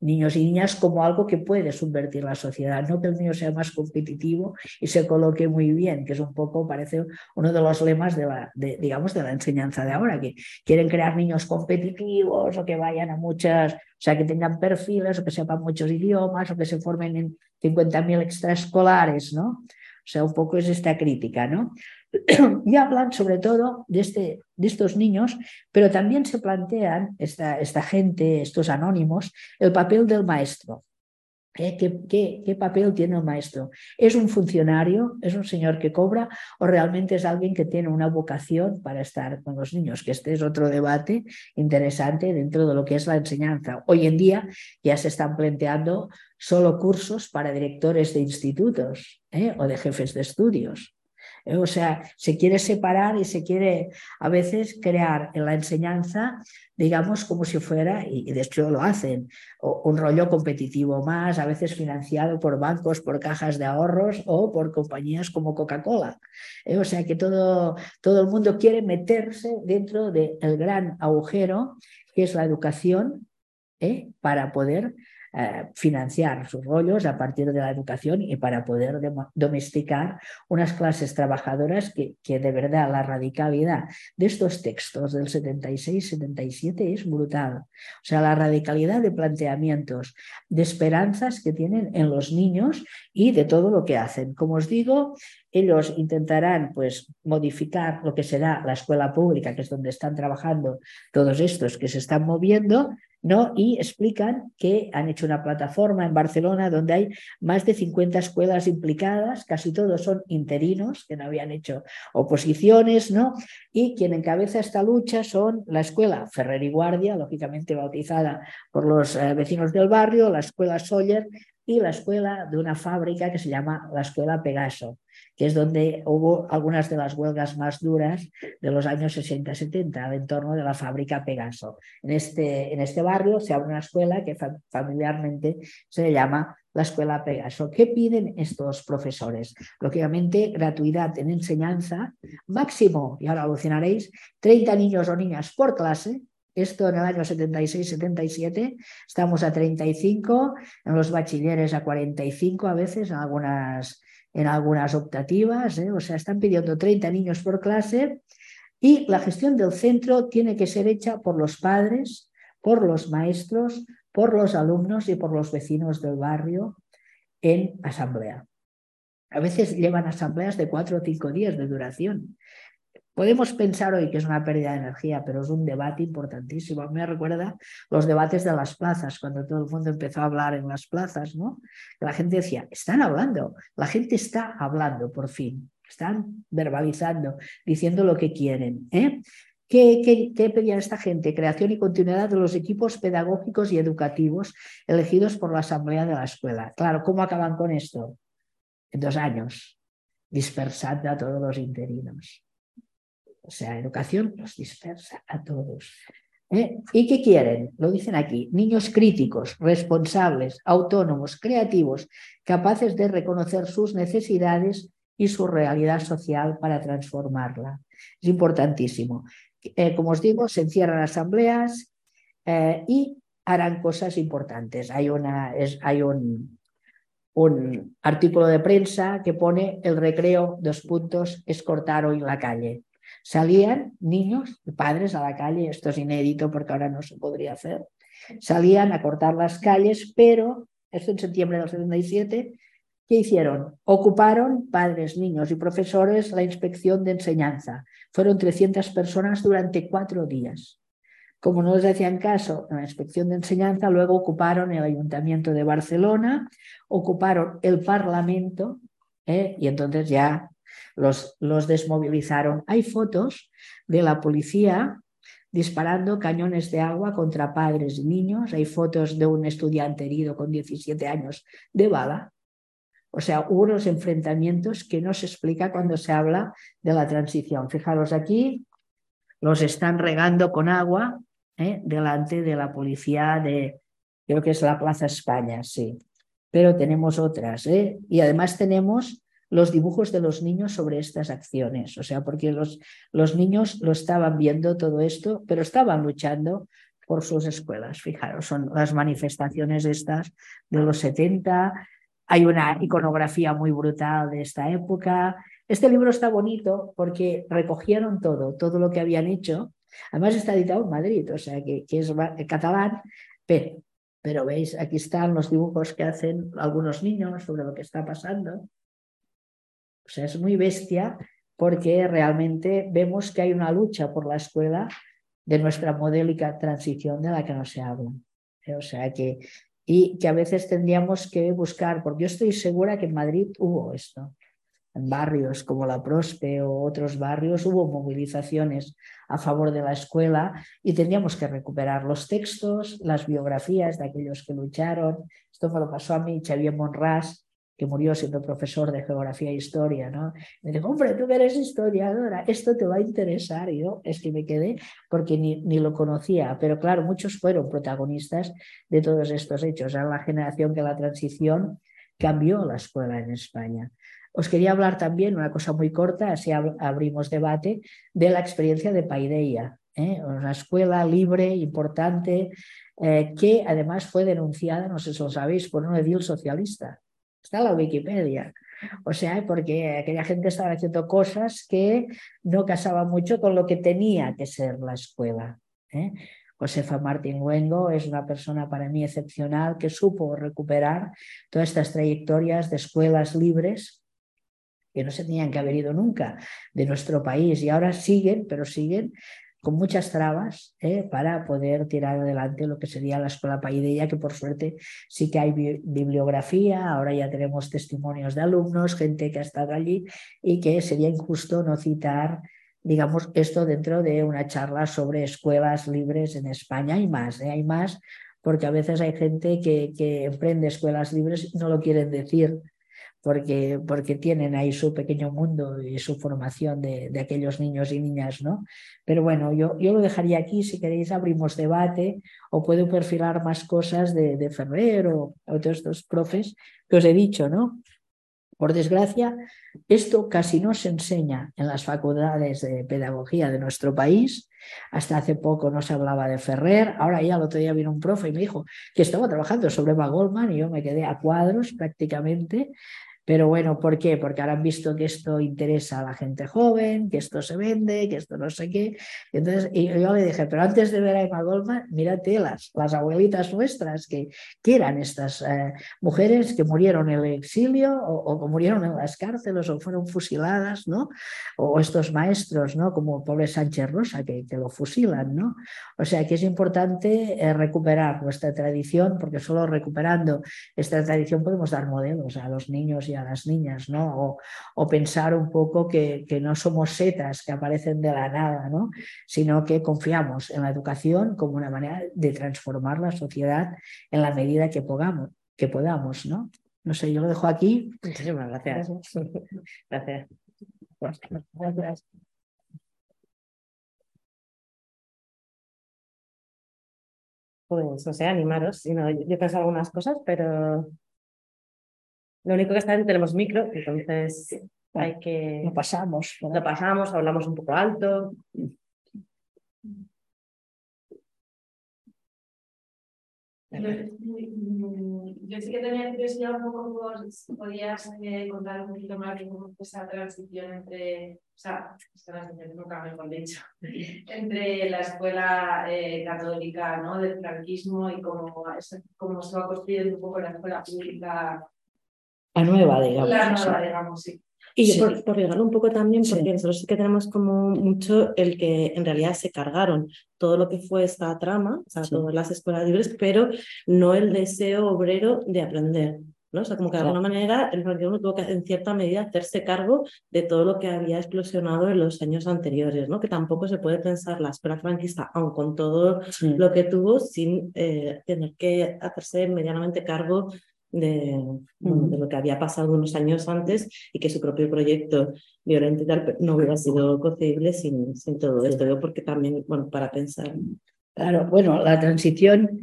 niños y niñas como algo que puede subvertir la sociedad, no que el niño sea más competitivo y se coloque muy bien, que es un poco, parece uno de los lemas de la, digamos, de la enseñanza de ahora, que quieren crear niños competitivos o que vayan a muchas, o sea, que tengan perfiles o que sepan muchos idiomas o que se formen en 50.000 extraescolares, ¿no? O sea, un poco es esta crítica, ¿no? [clears throat] y hablan sobre todo de, este, de estos niños, pero también se plantean, esta, esta gente, estos anónimos, el papel del maestro. ¿Eh? ¿Qué, qué, papel tiene el maestro? ¿Es un funcionario? ¿Es un señor que cobra? ¿O realmente es alguien que tiene una vocación para estar con los niños? Que este es otro debate interesante dentro de lo que es la enseñanza. Hoy en día ya se están planteando solo cursos para directores de institutos ¿eh? o de jefes de estudios. ¿Eh? O sea, se quiere separar y se quiere a veces crear en la enseñanza, digamos, como si fuera, y de hecho lo hacen, un rollo competitivo más, a veces financiado por bancos, por cajas de ahorros o por compañías como Coca-Cola. ¿eh? O sea que todo, todo el mundo quiere meterse dentro del gran agujero que es la educación ¿eh? para poder eh, financiar sus rollos a partir de la educación y para poder domesticar unas clases trabajadoras que, que de verdad la radicalidad de estos textos del 76-77 es brutal. O sea, la radicalidad de planteamientos, de esperanzas que tienen en los niños y de todo lo que hacen. Como os digo, ellos intentarán pues modificar lo que será la escuela pública, que es donde están trabajando todos estos que se están moviendo, ¿no? Y explican que han hecho una plataforma en Barcelona donde hay más de 50 escuelas implicadas, casi todos son interinos que no habían hecho oposiciones, ¿no? Y quien encabeza esta lucha son la escuela Ferrer y Guardia, lógicamente bautizada por los eh, vecinos del barrio, la escuela Soller y la escuela de una fábrica que se llama la Escuela Pegaso, que es donde hubo algunas de las huelgas más duras de los años 60-70 al entorno de la fábrica Pegaso. En este, en este barrio se abre una escuela que familiarmente se llama la Escuela Pegaso. ¿Qué piden estos profesores? Lógicamente, gratuidad en enseñanza, máximo, y ahora alucinaréis, 30 niños o niñas por clase, esto en el año 76-77, estamos a 35, en los bachilleres a 45 a veces, en algunas, en algunas optativas, ¿eh? o sea, están pidiendo 30 niños por clase y la gestión del centro tiene que ser hecha por los padres, por los maestros, por los alumnos y por los vecinos del barrio en asamblea. A veces llevan asambleas de cuatro o cinco días de duración. Podemos pensar hoy que es una pérdida de energía, pero es un debate importantísimo. Me recuerda los debates de las plazas, cuando todo el mundo empezó a hablar en las plazas, ¿no? La gente decía, están hablando, la gente está hablando por fin, están verbalizando, diciendo lo que quieren. ¿eh? ¿Qué, qué, qué pedía esta gente? Creación y continuidad de los equipos pedagógicos y educativos elegidos por la asamblea de la escuela. Claro, ¿cómo acaban con esto? En dos años, dispersando a todos los interinos. O sea, educación los dispersa a todos. ¿Eh? ¿Y qué quieren? Lo dicen aquí, niños críticos, responsables, autónomos, creativos, capaces de reconocer sus necesidades y su realidad social para transformarla. Es importantísimo. Eh, como os digo, se encierran asambleas eh, y harán cosas importantes. Hay, una, hay un, artículo de prensa que pone el recreo, dos puntos, es cortar hoy la calle. Salían niños, padres a la calle, esto es inédito porque ahora no se podría hacer, salían a cortar las calles, pero esto en septiembre del 77, ¿qué hicieron? Ocuparon padres, niños y profesores la inspección de enseñanza. Fueron 300 personas durante cuatro días. Como no les hacían caso en la inspección de enseñanza, luego ocuparon el Ayuntamiento de Barcelona, ocuparon el Parlamento ¿eh? y entonces ya los, los desmovilizaron. Hay fotos de la policía disparando cañones de agua contra padres y niños. Hay fotos de un estudiante herido con 17 años de bala. O sea, unos enfrentamientos que no se explica cuando se habla de la transición. Fijaros aquí, los están regando con agua ¿eh? delante de la policía de, creo que es la Plaza España, sí. Pero tenemos otras. ¿eh? Y además tenemos los dibujos de los niños sobre estas acciones. O sea, porque los, los niños lo estaban viendo todo esto, pero estaban luchando por sus escuelas. Fijaros, son las manifestaciones estas de los 70. Hay una iconografía muy brutal de esta época. Este libro está bonito porque recogieron todo, todo lo que habían hecho. Además está editado en Madrid, o sea que, que es catalán, pero, pero veis, aquí están los dibujos que hacen algunos niños sobre lo que está pasando. O sea, es muy bestia porque realmente vemos que hay una lucha por la escuela de nuestra modélica transición de la que no se habla. ¿eh? O sea que, y que a veces tendríamos que buscar, porque yo estoy segura que en Madrid hubo esto. En barrios como la Prospe o otros barrios hubo movilizaciones a favor de la escuela y tendríamos que recuperar los textos, las biografías de aquellos que lucharon. Esto me lo pasó a mí Xavier Monras, que murió siendo profesor de geografía e historia, ¿no? Me dijo, hombre, tú que eres historiadora, esto te va a interesar. Y yo es que me quedé porque ni, ni lo conocía, pero claro, muchos fueron protagonistas de todos estos hechos. Era la generación que la transición cambió la escuela en España. Os quería hablar también, una cosa muy corta, así abrimos debate, de la experiencia de Paideia, ¿eh? una escuela libre, importante, eh, que además fue denunciada, no sé si lo sabéis, por un edil socialista. Está la Wikipedia. O sea, porque aquella gente estaba haciendo cosas que no casaban mucho con lo que tenía que ser la escuela. ¿eh? Josefa Martín Wengo es una persona para mí excepcional que supo recuperar todas estas trayectorias de escuelas libres que no se tenían que haber ido nunca de nuestro país y ahora siguen, pero siguen con muchas trabas ¿eh? para poder tirar adelante lo que sería la escuela Paideia, que por suerte sí que hay bibliografía, ahora ya tenemos testimonios de alumnos, gente que ha estado allí y que sería injusto no citar digamos, esto dentro de una charla sobre escuelas libres en España. Hay más, ¿eh? hay más, porque a veces hay gente que, que emprende escuelas libres y no lo quieren decir porque, porque tienen ahí su pequeño mundo y su formación de, de, aquellos niños y niñas, ¿no? Pero bueno, yo, yo lo dejaría aquí, si queréis abrimos debate o puedo perfilar más cosas de, de Ferrer o, o todos estos profes que os he dicho, ¿no? Por desgracia, esto casi no se enseña en las facultades de pedagogía de nuestro país. Hasta hace poco no se hablaba de Ferrer. Ahora ya el otro día vino un profe y me dijo que estaba trabajando sobre Emma Goldman y yo me quedé a cuadros prácticamente pero bueno, ¿por qué? Porque ahora han visto que esto interesa a la gente joven, que esto se vende, que esto no sé qué. Y entonces y yo le dije, pero antes de ver a Emma Goldman, mírate las, las abuelitas nuestras, que, que eran estas eh, mujeres que murieron en el exilio o, murieron en las cárceles o fueron fusiladas, ¿no? O estos maestros, ¿no? Como pobre Sánchez Rosa, que, que lo fusilan, ¿no? O sea que es importante eh, recuperar nuestra tradición, porque solo recuperando esta tradición podemos dar modelos a los niños y a las niñas, ¿no? O, o pensar un poco que, que, no somos setas que aparecen de la nada, ¿no? Sino que confiamos en la educación como una manera de transformar la sociedad en la medida que podamos, que podamos, ¿no? No sé, yo lo dejo aquí. Muchísimas gracias. Gracias. gracias. Pues, no sé, animaros. yo he pensado algunas cosas, pero lo único que está es que tenemos micro, entonces hay que... Lo pasamos. Lo pasamos, hablamos un poco alto. Yo sí que tenía curiosidad un poco por si podías eh, contar un poquito más de cómo fue esa transición entre, o sea, esta transición nunca mejor dicho, [laughs] entre la escuela eh, católica ¿no? del franquismo y cómo, cómo se va construyendo un poco la escuela pública la nueva, digamos. La nueva, digamos, sí. Y sí. por, por un poco también, porque sí. nosotros sí que tenemos como mucho el que en realidad se cargaron todo lo que fue esta trama, o sea, sí. todas las escuelas libres, pero no el deseo obrero de aprender. ¿no? O sea, como que de alguna manera el franquismo tuvo que en cierta medida hacerse cargo de todo lo que había explosionado en los años anteriores, ¿no? Que tampoco se puede pensar la escuela franquista, aun con todo sí. lo que tuvo, sin eh, tener que hacerse medianamente cargo de, de, lo que había pasado unos años antes y que su propio proyecto violento y tal no hubiera sido concebible sin, sin todo esto, porque también, bueno, para pensar. Claro, bueno, la transición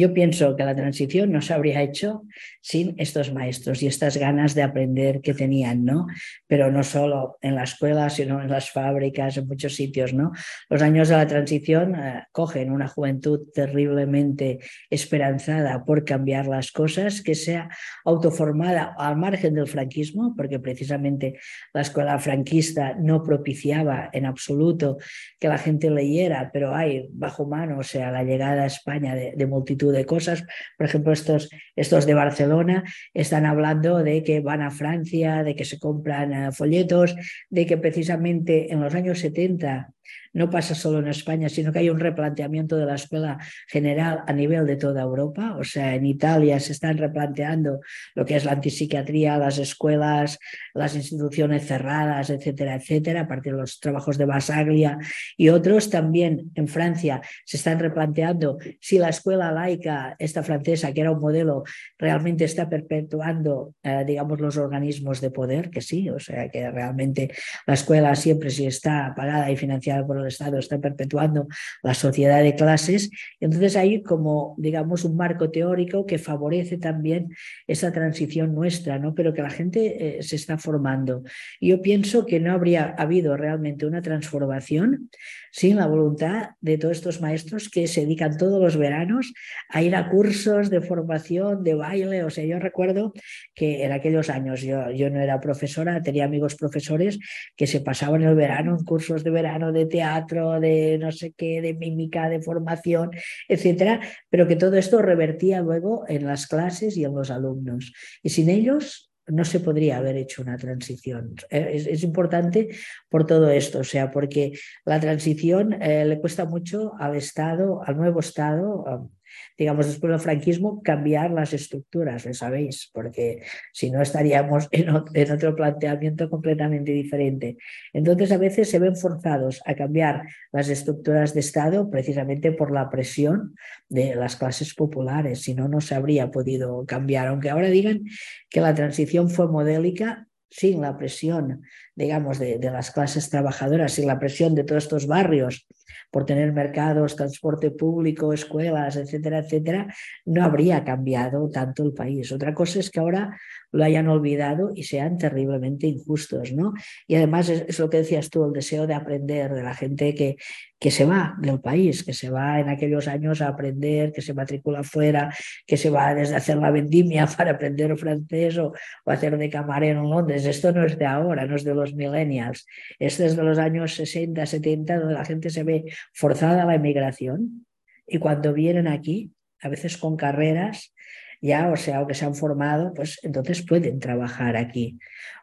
yo pienso que la transición no se habría hecho sin estos maestros y estas ganas de aprender que tenían, ¿no? Pero no solo en la escuela, sino en las fábricas, en muchos sitios, ¿no? Los años de la transición eh, cogen una juventud terriblemente esperanzada por cambiar las cosas, que sea autoformada al margen del franquismo, porque precisamente la escuela franquista no propiciaba en absoluto que la gente leyera, pero hay bajo mano, o sea, la llegada a España de, de multitud de cosas. Por ejemplo, estos, estos de Barcelona están hablando de que van a Francia, de que se compran uh, folletos, de que precisamente en los años 70 no pasa solo en España, sino que hay un replanteamiento de la escuela general a nivel de toda Europa. O sea, en Italia se están replanteando lo que es la antipsiquiatría, las escuelas, las instituciones cerradas, etcétera, etcétera, a partir de los trabajos de Basaglia y otros. También en Francia se están replanteando si la escuela laica, esta francesa, que era un modelo, realmente está perpetuando, eh, digamos, los organismos de poder, que sí, o sea, que realmente la escuela siempre si está pagada y financiada por el Estado está perpetuando la sociedad de clases. Entonces hay como, digamos, un marco teórico que favorece también esa transición nuestra, ¿no? pero que la gente eh, se está formando. Yo pienso que no habría habido realmente una transformación sin la voluntad de todos estos maestros que se dedican todos los veranos a ir a cursos de formación, de baile. O sea, yo recuerdo que en aquellos años yo, yo no era profesora, tenía amigos profesores que se pasaban el verano en cursos de verano de teatro, de no sé qué, de mímica, de formación, etcétera, pero que todo esto revertía luego en las clases y en los alumnos. Y sin ellos no se podría haber hecho una transición. Es, es importante por todo esto, o sea, porque la transición eh, le cuesta mucho al Estado, al nuevo Estado, digamos, después del franquismo, cambiar las estructuras, lo sabéis, porque si no estaríamos [laughs] en, otro planteamiento completamente diferente. Entonces, a veces se ven forzados a cambiar las estructuras de Estado precisamente por la presión de las clases populares, si no, no se habría podido cambiar, aunque ahora digan que la transición fue modélica, sin la presión, digamos, de, las clases trabajadoras, sin la presión de todos estos barrios por tener mercados, transporte público, escuelas, etcétera, etcétera, no habría cambiado tanto el país. Otra cosa es que ahora lo hayan olvidado y sean terriblemente injustos, ¿no? Y además es, lo que decías tú, el deseo de aprender de la gente que, que se va del país, que se va en aquellos años a aprender, que se matricula fuera, que se va desde hacer la vendimia [laughs] para aprender francés o, o hacer de camarero en Londres. Esto no es de ahora, no es de los millennials, es desde los años 60, 70, donde la gente se ve forzada a la emigración y cuando vienen aquí, a veces con carreras, ya, o sea, o que se han formado, pues entonces pueden trabajar aquí.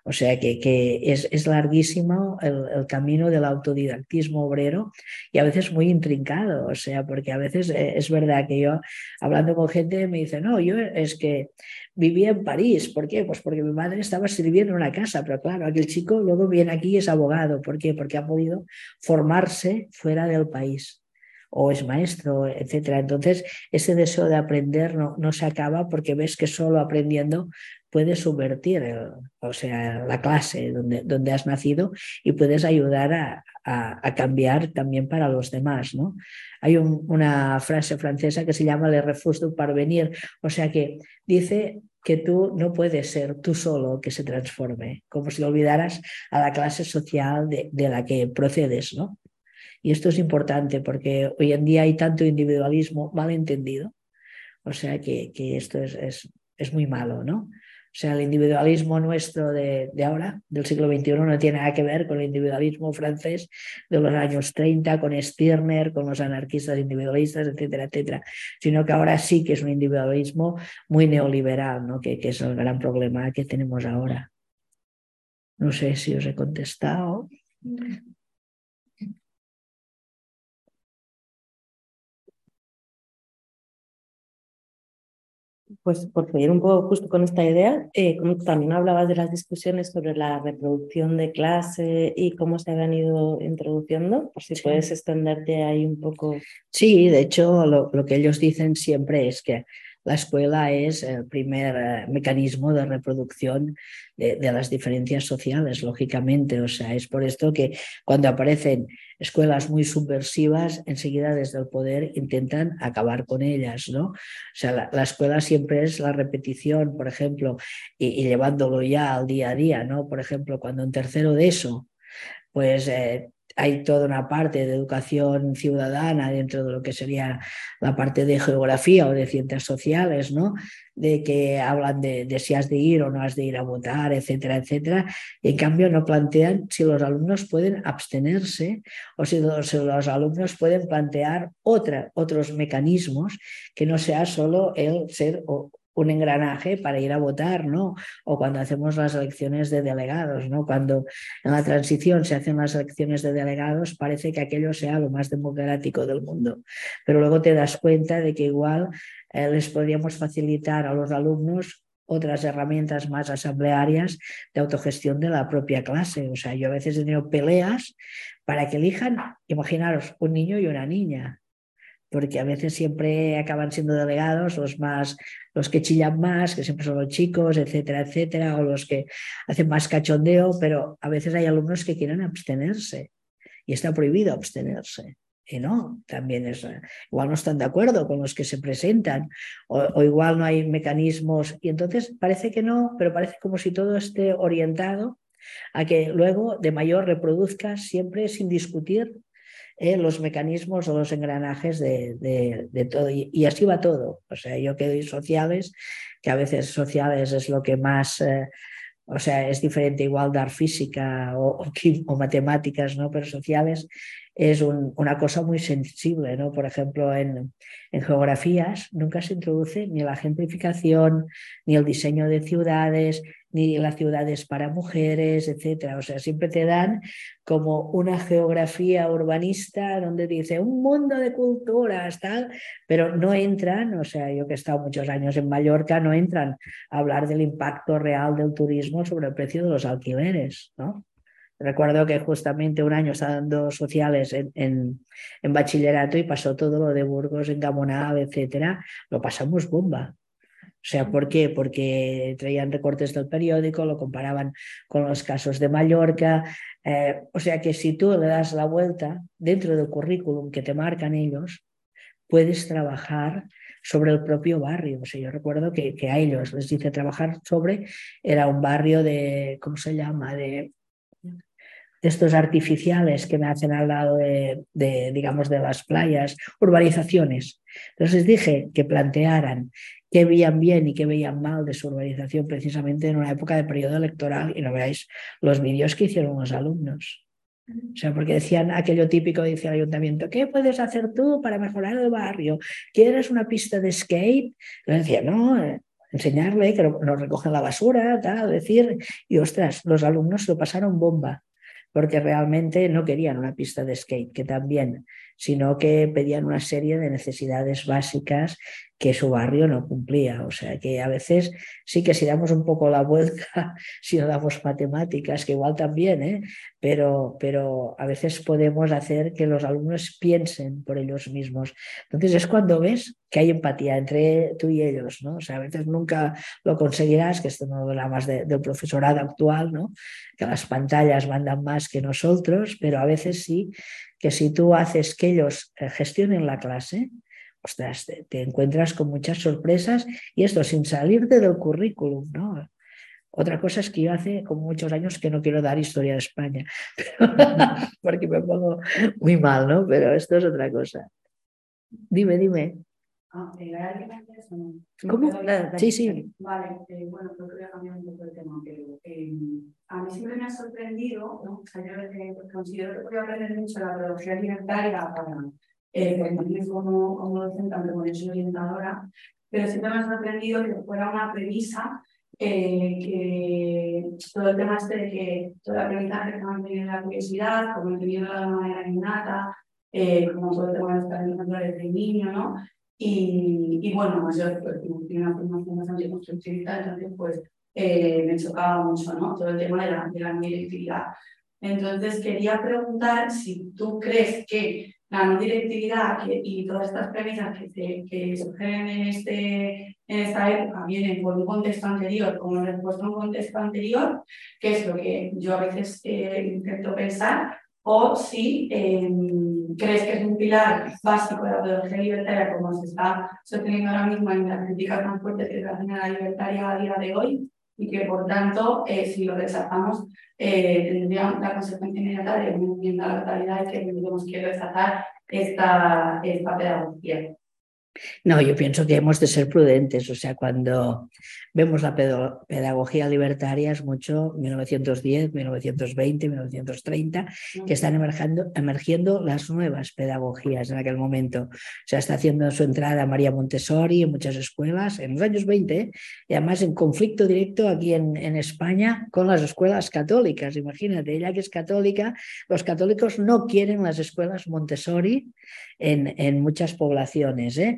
O sea que, que es, es, larguísimo el, el, camino del autodidactismo obrero y a veces muy intrincado, o sea, porque a veces eh, es verdad que yo, hablando con gente, me dice, no, yo es que vivía en París, ¿por qué? Pues porque mi madre estaba sirviendo en una casa, pero claro, aquel chico luego viene aquí y es abogado, ¿por qué? Porque ha podido formarse fuera del país o es maestro, etcétera. Entonces, ese deseo de aprender no, no se acaba porque ves que solo aprendiendo puedes subvertir el, o sea, la clase donde, donde has nacido y puedes ayudar a, a, cambiar también para los demás. ¿no? Hay un, una frase francesa que se llama le refus du parvenir, o sea que dice que tú no puedes ser tú solo que se transforme, como si olvidaras a la clase social de, de la que procedes, ¿no? Y esto es importante porque hoy en día hay tanto individualismo mal entendido. O sea que, que esto es, es, es, muy malo, ¿no? O sea, el individualismo nuestro de, de, ahora, del siglo XXI, no tiene nada que ver con el individualismo francés de los años 30, con Stirner, con los anarquistas individualistas, etcétera, etcétera, sino que ahora sí que es un individualismo muy neoliberal, ¿no? que, que es el gran problema que tenemos ahora. No sé si os he contestado. Pues por seguir un poco justo con esta idea, eh, como también hablabas de las discusiones sobre la reproducción de clase y cómo se habían ido introduciendo, por si sí. puedes extenderte ahí un poco. Sí, de hecho, lo, lo, que ellos dicen siempre es que la escuela es el primer eh, mecanismo de reproducción de, las diferencias sociales, lógicamente. O sea, es por esto que cuando aparecen escuelas muy subversivas, enseguida desde el poder intentan acabar con ellas, ¿no? O sea, la, la escuela siempre es la repetición, por ejemplo, y, y, llevándolo ya al día a día, ¿no? Por ejemplo, cuando en tercero de eso, pues eh, hay toda una parte de educación ciudadana dentro de lo que sería la parte de geografía o de ciencias sociales, ¿no? De que hablan de, si has de ir o no has de ir a votar, etcétera, etcétera. En cambio no plantean si los alumnos pueden abstenerse o si los, alumnos pueden plantear otros mecanismos que no sea solo el ser o, un engranaje para ir a votar, ¿no? O cuando hacemos las elecciones de delegados, ¿no? Cuando en la transición se hacen las elecciones de delegados, parece que aquello sea lo más democrático del mundo. Pero luego te das cuenta de que igual eh, les podríamos facilitar a los alumnos otras herramientas más asamblearias de autogestión de la propia clase. O sea, yo a veces he tenido peleas para que elijan, imaginaros, un niño y una niña porque a veces siempre acaban siendo delegados los más, los que chillan más, que siempre son los chicos, etcétera, etcétera, o los que hacen más cachondeo, pero a veces hay alumnos que quieren abstenerse y está prohibido abstenerse. Y no, también es, igual no están de acuerdo con los que se presentan, o, o igual no hay mecanismos, y entonces parece que no, pero parece como si todo esté orientado a que luego de mayor reproduzca siempre sin discutir eh, los mecanismos o los engranajes de, de, todo. Y, y, así va todo. O sea, yo que doy sociales, que a veces sociales es lo que más, eh, o sea, es diferente igual dar física o, o, [laughs] o, matemáticas, ¿no? Pero sociales es una cosa muy sensible, ¿no? Por ejemplo, en, en, geografías nunca se introduce ni la gentrificación, ni el diseño de ciudades, ni las ciudades para mujeres, etcétera. O sea, siempre te dan como una geografía urbanista donde dice un mundo de culturas, tal, pero no entran, o sea, yo que he estado muchos años en Mallorca, no entran a hablar del impacto real del turismo sobre el precio de los alquileres, ¿no? Recuerdo que justamente un año estaba dando sociales en, en, bachillerato y pasó todo lo de Burgos, en Gamonal, etcétera. Lo pasamos bomba. O sea, ¿por qué? Porque traían recortes del periódico, lo comparaban con los casos de Mallorca. Eh, o sea que si tú le das la vuelta dentro del currículum que te marcan ellos, puedes trabajar sobre el propio barrio. O sea, yo recuerdo que, que a ellos les dice trabajar sobre, era un barrio de, ¿cómo se llama? De estos artificiales que me hacen al lado de, digamos, de las playas, urbanizaciones. Entonces dije que plantearan qué veían bien y qué veían mal de su urbanización precisamente en una época de periodo electoral y no veáis los vídeos que hicieron los alumnos. O sea, porque decían aquello típico, dice el ayuntamiento, ¿qué puedes hacer tú para mejorar el barrio? ¿Quieres una pista de skate? Le decía, no, eh, enseñarle que nos recogen la basura, tal, decir, y ostras, los alumnos lo pasaron bomba porque realmente no querían una pista de skate, que también, sino que pedían una serie de necesidades básicas que su barrio no cumplía. O sea que a veces sí que si damos un poco la vuelta, [laughs] si no damos matemáticas, que igual también, ¿eh? pero, pero a veces podemos hacer que los alumnos piensen por ellos mismos. Entonces es cuando ves que hay empatía entre tú y ellos, ¿no? O sea, a veces nunca lo conseguirás, que esto no habla más del profesorado actual, ¿no? Que las pantallas mandan más que nosotros, pero a veces sí que si tú haces que ellos eh, gestionen la clase, ostras, te, encuentras con muchas sorpresas y esto sin salirte del currículum, ¿no? Otra cosa es que yo hace como muchos años que no quiero dar historia de España, [laughs] porque me pongo muy mal, ¿no? Pero esto es otra cosa. Dime, dime. Ah, ¿Cómo? Sí, sí. Vale, eh, bueno, creo que voy a cambiar un poco el tema, pero eh, a mí siempre me ha sorprendido, ¿no? O sea, yo eh, considero que voy a aprender mucho la pedagogía alimentaria para eh, como, como docente, como yo soy orientadora, pero siempre me ha sorprendido que fuera una premisa eh, que todo el tema este de que todo el aprendizaje que mantiene la curiosidad, como tenido de la manera innata, eh, como todo el tema de estar aprendiendo desde niño, ¿no? Y, y bueno, yo pues, tengo una formación bastante constructivista, entonces pues eh, me chocaba mucho, ¿no? Todo el tema de la, de la directividad. Entonces quería preguntar si tú crees que la no directividad y todas estas premisas que, que surgen en, este, en esta época vienen por un contexto anterior, como respuesta a un contexto anterior, que es lo que yo a veces eh, intento pensar, o si em, crees que es un pilar básico de la pedagogía libertaria, como se está sosteniendo ahora mismo en las críticas tan fuertes que se hacen la libertaria a día de hoy, y que por tanto, eh, si lo rechazamos, eh, tendría la consecuencia inmediata de una enmienda a la totalidad y que tendríamos que rechazar esta, esta pedagogía. No, yo pienso que hemos de ser prudentes, o sea, cuando vemos la pedagogía libertaria es mucho 1910, 1920, 1930, que están emergiendo, emergiendo las nuevas pedagogías en aquel momento. O sea, está haciendo su entrada María Montessori en muchas escuelas en los años 20 y además en conflicto directo aquí en, en España con las escuelas católicas. Imagínate, ella que es católica, los católicos no quieren las escuelas Montessori en, en muchas poblaciones. ¿eh?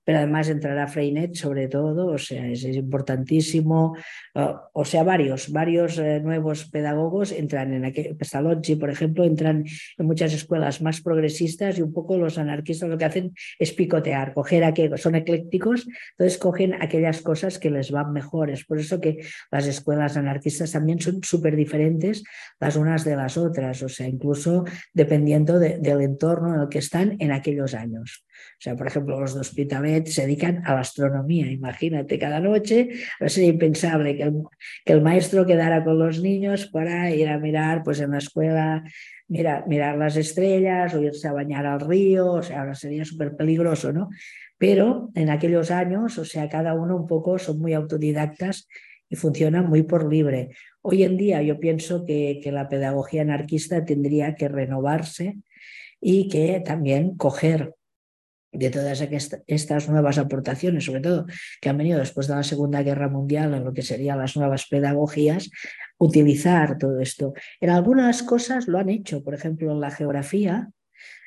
pero además entrará Freinet sobre todo, o sea, es, importantísimo, o sea, varios, varios eh, nuevos pedagogos entran en aquel, Pestalozzi, por ejemplo, entran en muchas escuelas más progresistas y un poco los anarquistas lo que hacen es picotear, coger aquellos, son eclécticos, entonces cogen aquellas cosas que les van mejores, por eso que las escuelas anarquistas también son súper diferentes las unas de las otras, o sea, incluso dependiendo del entorno en el que están en aquellos años. O sea, por ejemplo, los de Hospitalet se dedican a la astronomía. Imagínate, cada noche sería impensable que el, que el, maestro quedara con los niños para ir a mirar pues, en la escuela, mirar, mirar las estrellas o irse a bañar al río. O sea, ahora sería súper peligroso, ¿no? Pero en aquellos años, o sea, cada uno un poco son muy autodidactas y funcionan muy por libre. Hoy en día yo pienso que, que la pedagogía anarquista tendría que renovarse y que también coger de todas estas nuevas aportaciones, sobre todo que han venido después de la Segunda Guerra Mundial en lo que serían las nuevas pedagogías, utilizar todo esto. En algunas cosas lo han hecho, por ejemplo, en la geografía,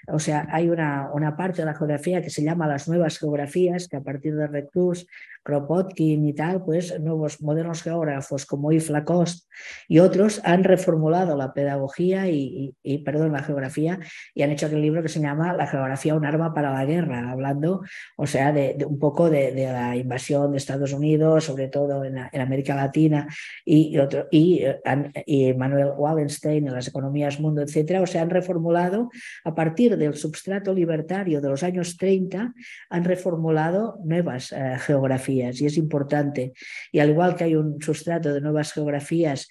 o sea, hay una, una, parte de la geografía que se llama las nuevas geografías, que a partir de Reclus Kropotkin y tal, pues nuevos modernos geógrafos como Yves Lacoste y otros han reformulado la pedagogía y, perdón, la geografía y han hecho aquel libro que se llama La geografía, un arma para la guerra, hablando, o sea, de, un poco de, la invasión de Estados Unidos, sobre todo en, América Latina y, y, y Manuel Wallenstein en las economías mundo, etcétera, o sea, han reformulado a partir del substrato libertario de los años 30, han reformulado nuevas eh, geografías y es importante. Y al igual que hay un sustrato de nuevas geografías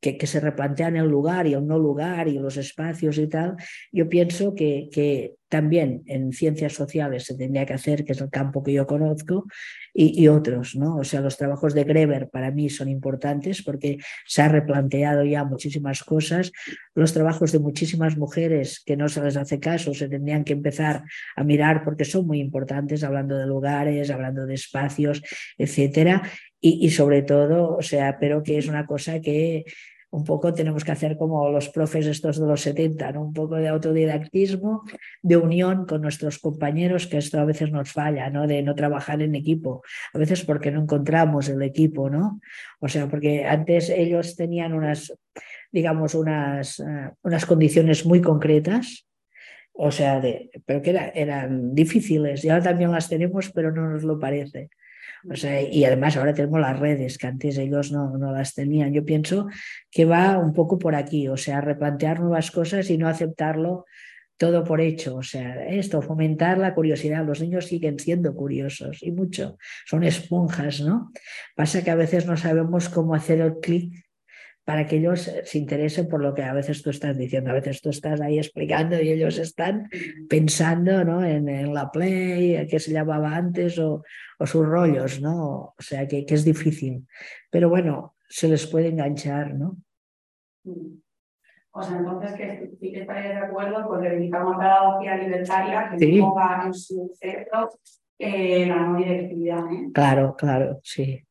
que, se replantean el lugar y el no lugar y los espacios y tal, yo pienso que, que, también en ciencias sociales se tendría que hacer, que es el campo que yo conozco, y, y, otros, ¿no? O sea, los trabajos de Greber para mí son importantes porque se ha replanteado ya muchísimas cosas. Los trabajos de muchísimas mujeres que no se les hace caso se tendrían que empezar a mirar porque son muy importantes, hablando de lugares, hablando de espacios, etcétera. Y, y sobre todo, o sea, pero que es una cosa que un poco tenemos que hacer como los profes estos de los 70, ¿no? un poco de autodidactismo, de unión con nuestros compañeros, que esto a veces nos falla, ¿no? de no trabajar en equipo, a veces porque no encontramos el equipo, ¿no? O sea, porque antes ellos tenían unas, digamos, unas, uh, unas condiciones muy concretas, o sea, de, pero que era, eran difíciles y ahora también las tenemos, pero no nos lo parece. Y además ahora tenemos las redes, que antes ellos no, no las tenían. Yo pienso que va un poco por aquí, o sea, replantear nuevas cosas y no aceptarlo todo por hecho. O sea, esto, fomentar la curiosidad. Los niños siguen siendo curiosos y mucho. Son esponjas, ¿no? Pasa que a veces no sabemos cómo hacer el clic para que ellos se interesen por lo que a veces tú estás diciendo, a veces tú estás ahí explicando y ellos están pensando ¿no? en, la play, que se llamaba antes, o, o sus rollos, ¿no? O sea, que, que, es difícil. Pero bueno, se les puede enganchar, ¿no? O sea, entonces que sí que estaría de acuerdo con reivindicar una pedagogía libertaria que sí. ponga en su centro eh, la no directividad. ¿eh? Claro, claro, sí.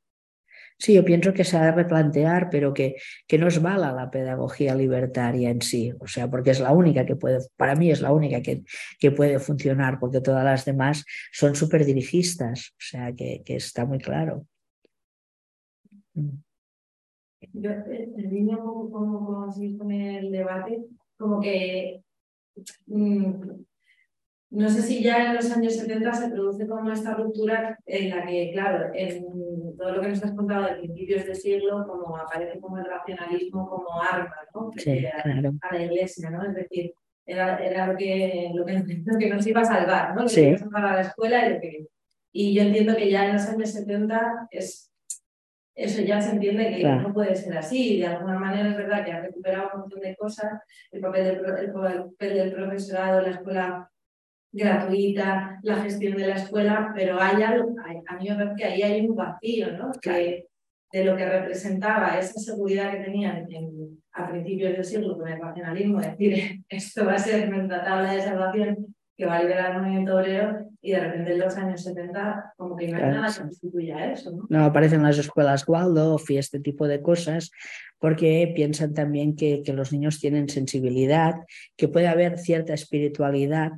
Sí, yo pienso que se ha de replantear, pero que, que no es mala la pedagogía libertaria en sí, o sea, porque es la única que puede, para mí es la única que, que puede funcionar, porque todas las demás son súper dirigistas, o sea, que, que, está muy claro. Mm. Yo, eh, en línea como, con el debate, como que mmm, no sé si ya en los años 70 se produce como esta ruptura en la que, claro, en todo lo que nos has contado de principios de siglo, como aparece como el racionalismo como arma, ¿no? Sí, claro. A la iglesia, ¿no? Es decir, era, era lo, que, lo, que, [laughs] lo, que, nos iba a salvar, ¿no? Lo sí. que iba a salvar a la escuela y lo que... Y yo entiendo que ya en los años 70 es, eso ya se entiende que claro. no puede ser así. De alguna manera es verdad que ha recuperado un montón de cosas, el papel del, el papel del profesorado, la escuela gratuita, la gestión de la escuela, pero hay algo, a mí me parece que ahí hay un vacío, ¿no? Que de lo que representaba esa seguridad que tenían en, a principios del siglo con el racionalismo, decir, [laughs] esto va a ser nuestra tabla de salvación que va a liberar el movimiento obrero y de repente en los años 70 como que no hay nada que sustituya eso. ¿no? no, aparecen las escuelas Waldorf y este tipo de cosas porque piensan también que, que los niños tienen sensibilidad, que puede haber cierta espiritualidad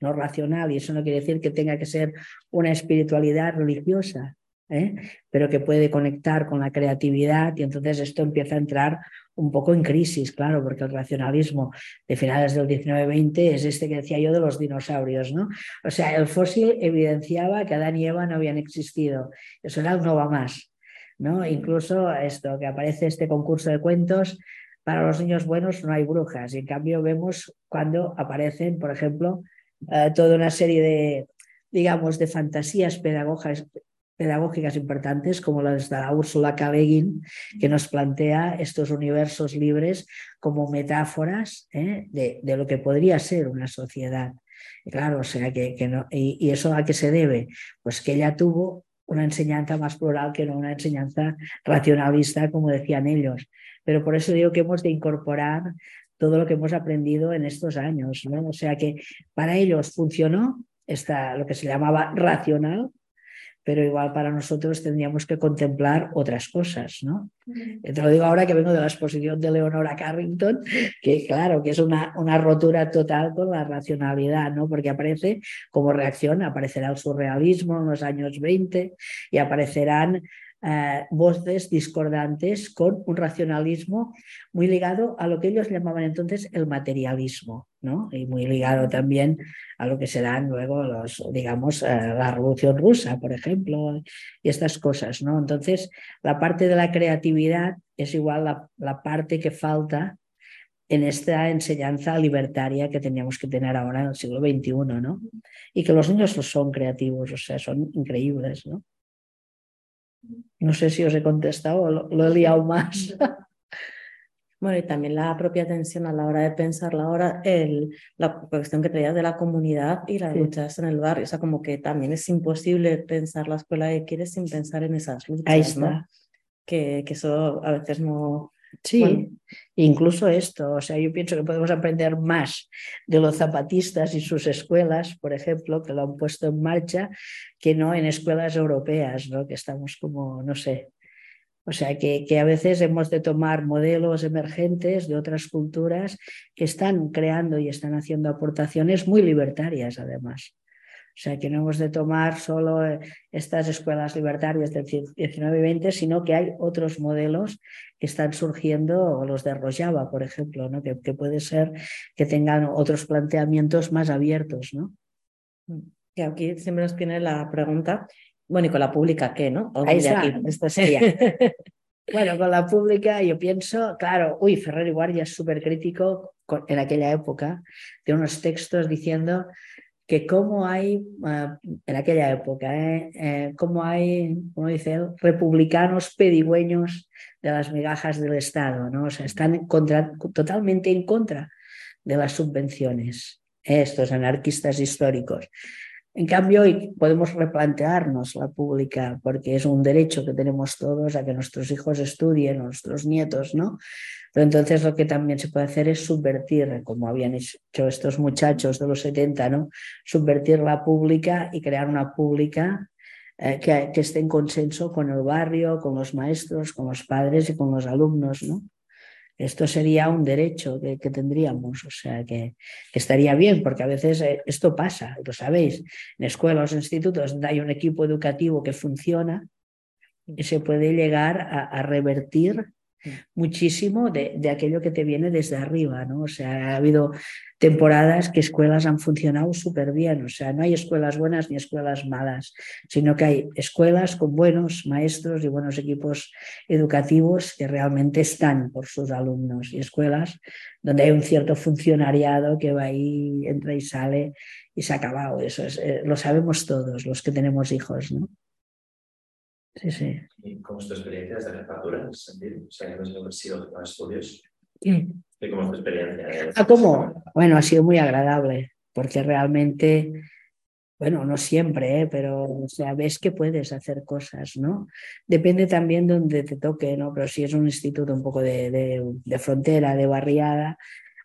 no racional, y eso no quiere decir que tenga que ser una espiritualidad religiosa, ¿eh? pero que puede conectar con la creatividad y entonces esto empieza a entrar un poco en crisis, claro, porque el racionalismo de finales del 19-20 es este que decía yo de los dinosaurios, ¿no? O sea, el fósil evidenciaba que Adán y Eva no habían existido, eso era no va más, ¿no? Incluso esto, que aparece este concurso de cuentos, para los niños buenos no hay brujas, y en cambio vemos cuando aparecen, por ejemplo, uh, toda una serie de, digamos, de fantasías pedagógicas, importantes como las de la Úrsula K. Begin, que nos plantea estos universos libres como metáforas ¿eh? de, de, lo que podría ser una sociedad. Claro, o sea, que, que no, y, y, eso a qué se debe? Pues que ella tuvo una enseñanza más plural que no una enseñanza racionalista, como decían ellos. Pero por eso digo que hemos de incorporar todo lo que hemos aprendido en estos años. ¿no? O sea que para ellos funcionó esta, lo que se llamaba racional, pero igual para nosotros tendríamos que contemplar otras cosas, ¿no? Te lo digo ahora que vengo de la exposición de Leonora Carrington, que claro, que es una, una rotura total con la racionalidad, ¿no? Porque aparece como reacción, aparecerá el surrealismo en los años 20 y aparecerán eh, voces discordantes con un racionalismo muy ligado a lo que ellos llamaban entonces el materialismo, ¿no? Y muy ligado también a lo que serán luego los, digamos, eh, la Revolución Rusa, por ejemplo, y estas cosas, ¿no? Entonces, la parte de la creatividad es igual la, parte que falta en esta enseñanza libertaria que teníamos que tener ahora en el siglo XXI, ¿no? Y que los niños son creativos, o sea, son increíbles, ¿no? No sé si os he contestado o lo, he liado más. [laughs] Bueno, y también la propia tensión a la hora de pensar la hora, el, la cuestión que traías de la comunidad y la lucha en el barrio. O sea, como que también es imposible pensar la escuela que quieres sin pensar en esas luchas. Ahí está. Que, que eso a veces no, Sí, incluso esto, o sea, yo pienso que podemos aprender más de los zapatistas y sus escuelas, por ejemplo, que lo han puesto en marcha, que no en escuelas europeas, ¿no? que estamos como, no sé. O sea, que, que a veces hemos de tomar modelos emergentes de otras culturas que están creando y están haciendo aportaciones muy libertarias, además. O sea, que no hemos de tomar solo eh, estas escuelas libertarias del 19 y 20, sino que hay otros modelos que están surgiendo, los de Rojava, por ejemplo, ¿no? que, puede ser que tengan otros planteamientos más abiertos. ¿no? Y aquí siempre nos viene la pregunta, bueno, ¿y con la pública qué? ¿no? Ahí está, esto sería. [laughs] Bueno, con la pública yo pienso, claro, uy, Ferrer y Guardia es súper crítico en aquella época de unos textos diciendo que como hay, ah, en aquella época, ¿eh? eh como hay, como dice él, republicanos pedigüeños de las migajas del Estado, ¿no? O sea, están totalmente en contra de las subvenciones, estos anarquistas históricos. En cambio, hoy podemos replantearnos la pública porque es un derecho que tenemos todos a que nuestros hijos estudien, nuestros nietos, ¿no? Pero entonces lo que también se puede hacer es subvertir, como habían hecho estos muchachos de los 70, ¿no? Subvertir la pública y crear una pública eh, que, que, esté en consenso con el barrio, con los maestros, con los padres y con los alumnos, ¿no? Esto sería un derecho que, que tendríamos, o sea, que, que, estaría bien, porque a veces eh, esto pasa, lo sabéis, en escuelas institutos donde hay un equipo educativo que funciona y se puede llegar a, a revertir muchísimo de, de, aquello que te viene desde arriba, ¿no? O sea, ha habido temporadas que escuelas han funcionado súper bien, o sea, no hay escuelas buenas ni escuelas malas, sino que hay escuelas con buenos maestros y buenos equipos educativos que realmente están por sus alumnos y escuelas donde hay un cierto funcionariado que va ahí, entra y sale y se ha acabado. Eso es, eh, lo sabemos todos los que tenemos hijos, ¿no? Sí, sí. ¿Y cómo es tu experiencia desde la jefatura en ese sentido? O sea, que no has sido con estudios. ¿Y cómo es tu experiencia? Ah, ¿cómo? Bueno, ha sido muy agradable, porque realmente, bueno, no siempre, ¿eh? pero o sea, ves que puedes hacer cosas, ¿no? Depende también de donde te toque, ¿no? Pero si es un instituto un poco de, de, de frontera, de barriada,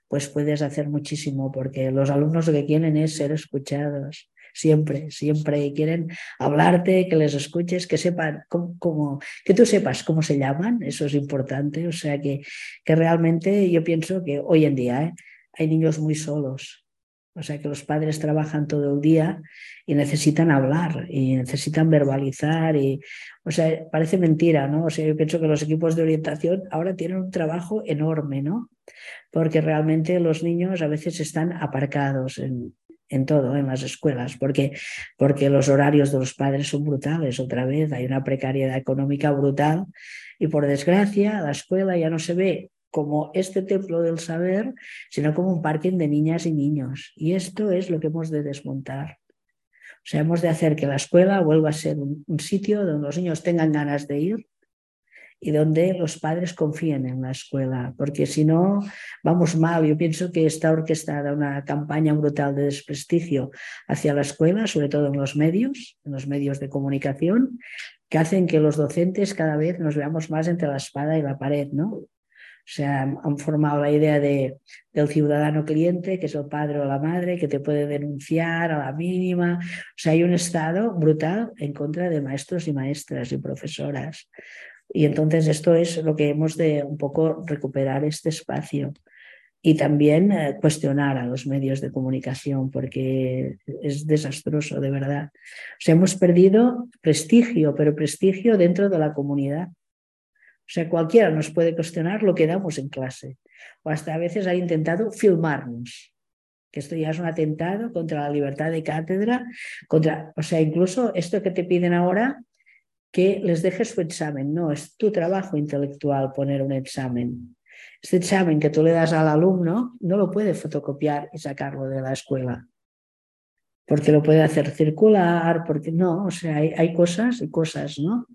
pues puedes hacer muchísimo, porque los alumnos lo que quieren es ser escuchados siempre, siempre quieren hablarte, que les escuches, que sepan cómo, que tú sepas cómo se llaman, eso es importante, o sea que, que realmente yo pienso que hoy en día ¿eh? hay niños muy solos, o sea que los padres trabajan todo el día y necesitan hablar y necesitan verbalizar y, o sea, parece mentira, ¿no? O sea, yo pienso que los equipos de orientación ahora tienen un trabajo enorme, ¿no? Porque realmente los niños a veces están aparcados en, en todo, en las escuelas, porque, porque los horarios de los padres son brutales. Otra vez hay una precariedad económica brutal y por desgracia la escuela ya no se ve como este templo del saber, sino como un parking de niñas y niños. Y esto es lo que hemos de desmontar. O sea, hemos de hacer que la escuela vuelva a ser un, un sitio donde los niños tengan ganas de ir, y donde los padres confíen en la escuela, porque si no, vamos mal. Yo pienso que está orquestada una campaña brutal de desprestigio hacia la escuela, sobre todo en los medios, en los medios de comunicación, que hacen que los docentes cada vez nos veamos más entre la espada y la pared, ¿no? sea, han formado la idea de, del ciudadano cliente, que es el padre o la madre, que te puede denunciar a la mínima. O sea, hay un Estado brutal en contra de maestros y maestras y profesoras. Y entonces esto es lo que hemos de un poco recuperar este espacio y también eh, cuestionar a los medios de comunicación porque es desastroso, de verdad. O sea, hemos perdido prestigio, pero prestigio dentro de la comunidad. O sea, cualquiera nos puede cuestionar lo que damos en clase. O hasta a veces ha intentado filmarnos, que esto ya es un atentado contra la libertad de cátedra, contra, o sea, incluso esto que te piden ahora, que les dejes su examen. No, es tu trabajo intelectual poner un examen. Este examen que tú le das al alumno no lo puede fotocopiar y sacarlo de la escuela. Porque lo puede hacer circular, porque no, o sea, hay, hay cosas y cosas, ¿no?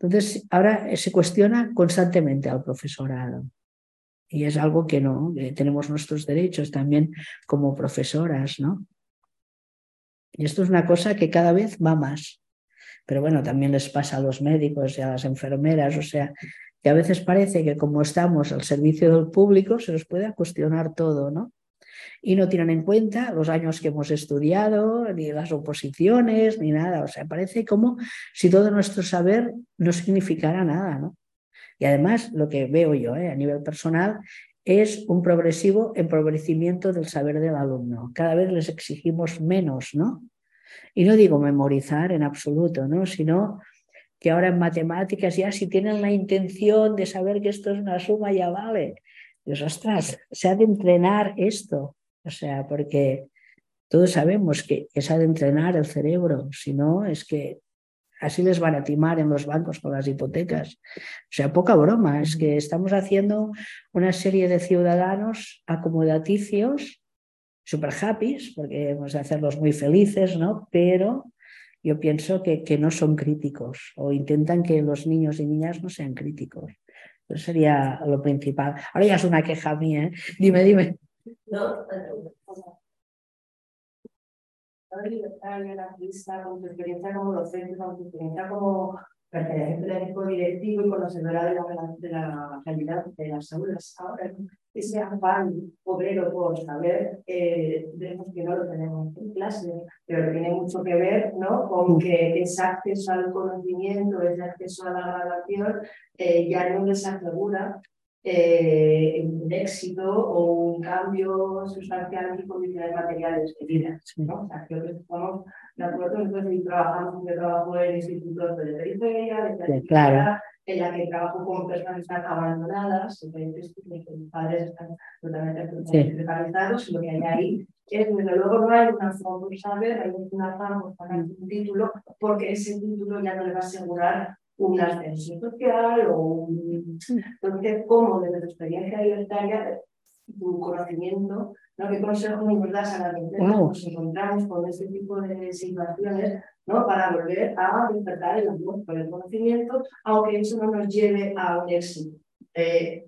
Entonces, ahora se cuestiona constantemente al profesorado. Y es algo que no, tenemos nuestros derechos también como profesoras, ¿no? Y esto es una cosa que cada vez va más. Pero bueno, también les pasa a los médicos y a las enfermeras, o sea, que a veces parece que como estamos al servicio del público se nos puede cuestionar todo, ¿no? Y no tienen en cuenta los años que hemos estudiado, ni las oposiciones, ni nada. O sea, parece como si todo nuestro saber no significara nada, ¿no? Y además, lo que veo yo ¿eh? a nivel personal es un progresivo empobrecimiento del saber del alumno. Cada vez les exigimos menos, ¿no? Y no digo memorizar en absoluto, ¿no? Sino que ahora en matemáticas ya si tienen la intención de saber que esto es una suma ya vale. Dios, ostras, se ha de entrenar esto. O sea, porque todos sabemos que, se ha de entrenar el cerebro, si no es que así les van a timar en los bancos con las hipotecas. O sea, poca broma, es que estamos haciendo una serie de ciudadanos acomodaticios, super happy, porque hemos de hacerlos muy felices, ¿no? Pero yo pienso que, que, no son críticos o intentan que los niños y niñas no sean críticos. Eso sería lo principal. Ahora ya es una queja mía. ¿eh? Dime, dime. No, la experiencia como docente, como perteneciente al equipo directivo y conocedora de la, de la realidad de las aulas. Ahora, ese afán obrero por saber, eh, vemos que no lo tenemos en clase, pero tiene mucho que ver ¿no? con que ese acceso al conocimiento, ese acceso a la graduación, eh, ya no les asegura eh, un éxito o un cambio sustancial en condiciones materiales de vida. ¿no? O sea, creo que estamos acuerdo, entonces trabajamos, yo trabajo en institutos de periferia, de periferia, claro. en la que trabajo con personas que están abandonadas, en que los padres están totalmente precarizados, y lo que hay ahí es, desde luego, no hay una forma saber, hay una pagar un título, porque ese título ya no le va a asegurar un ascenso social o un... Entonces, ¿cómo desde tu experiencia libertaria, tu conocimiento, ¿no? ¿qué consejo nos das a la gente nos encontramos con este tipo de situaciones ¿no? para volver a despertar el amor por el conocimiento, aunque eso no nos lleve a un éxito? Eh,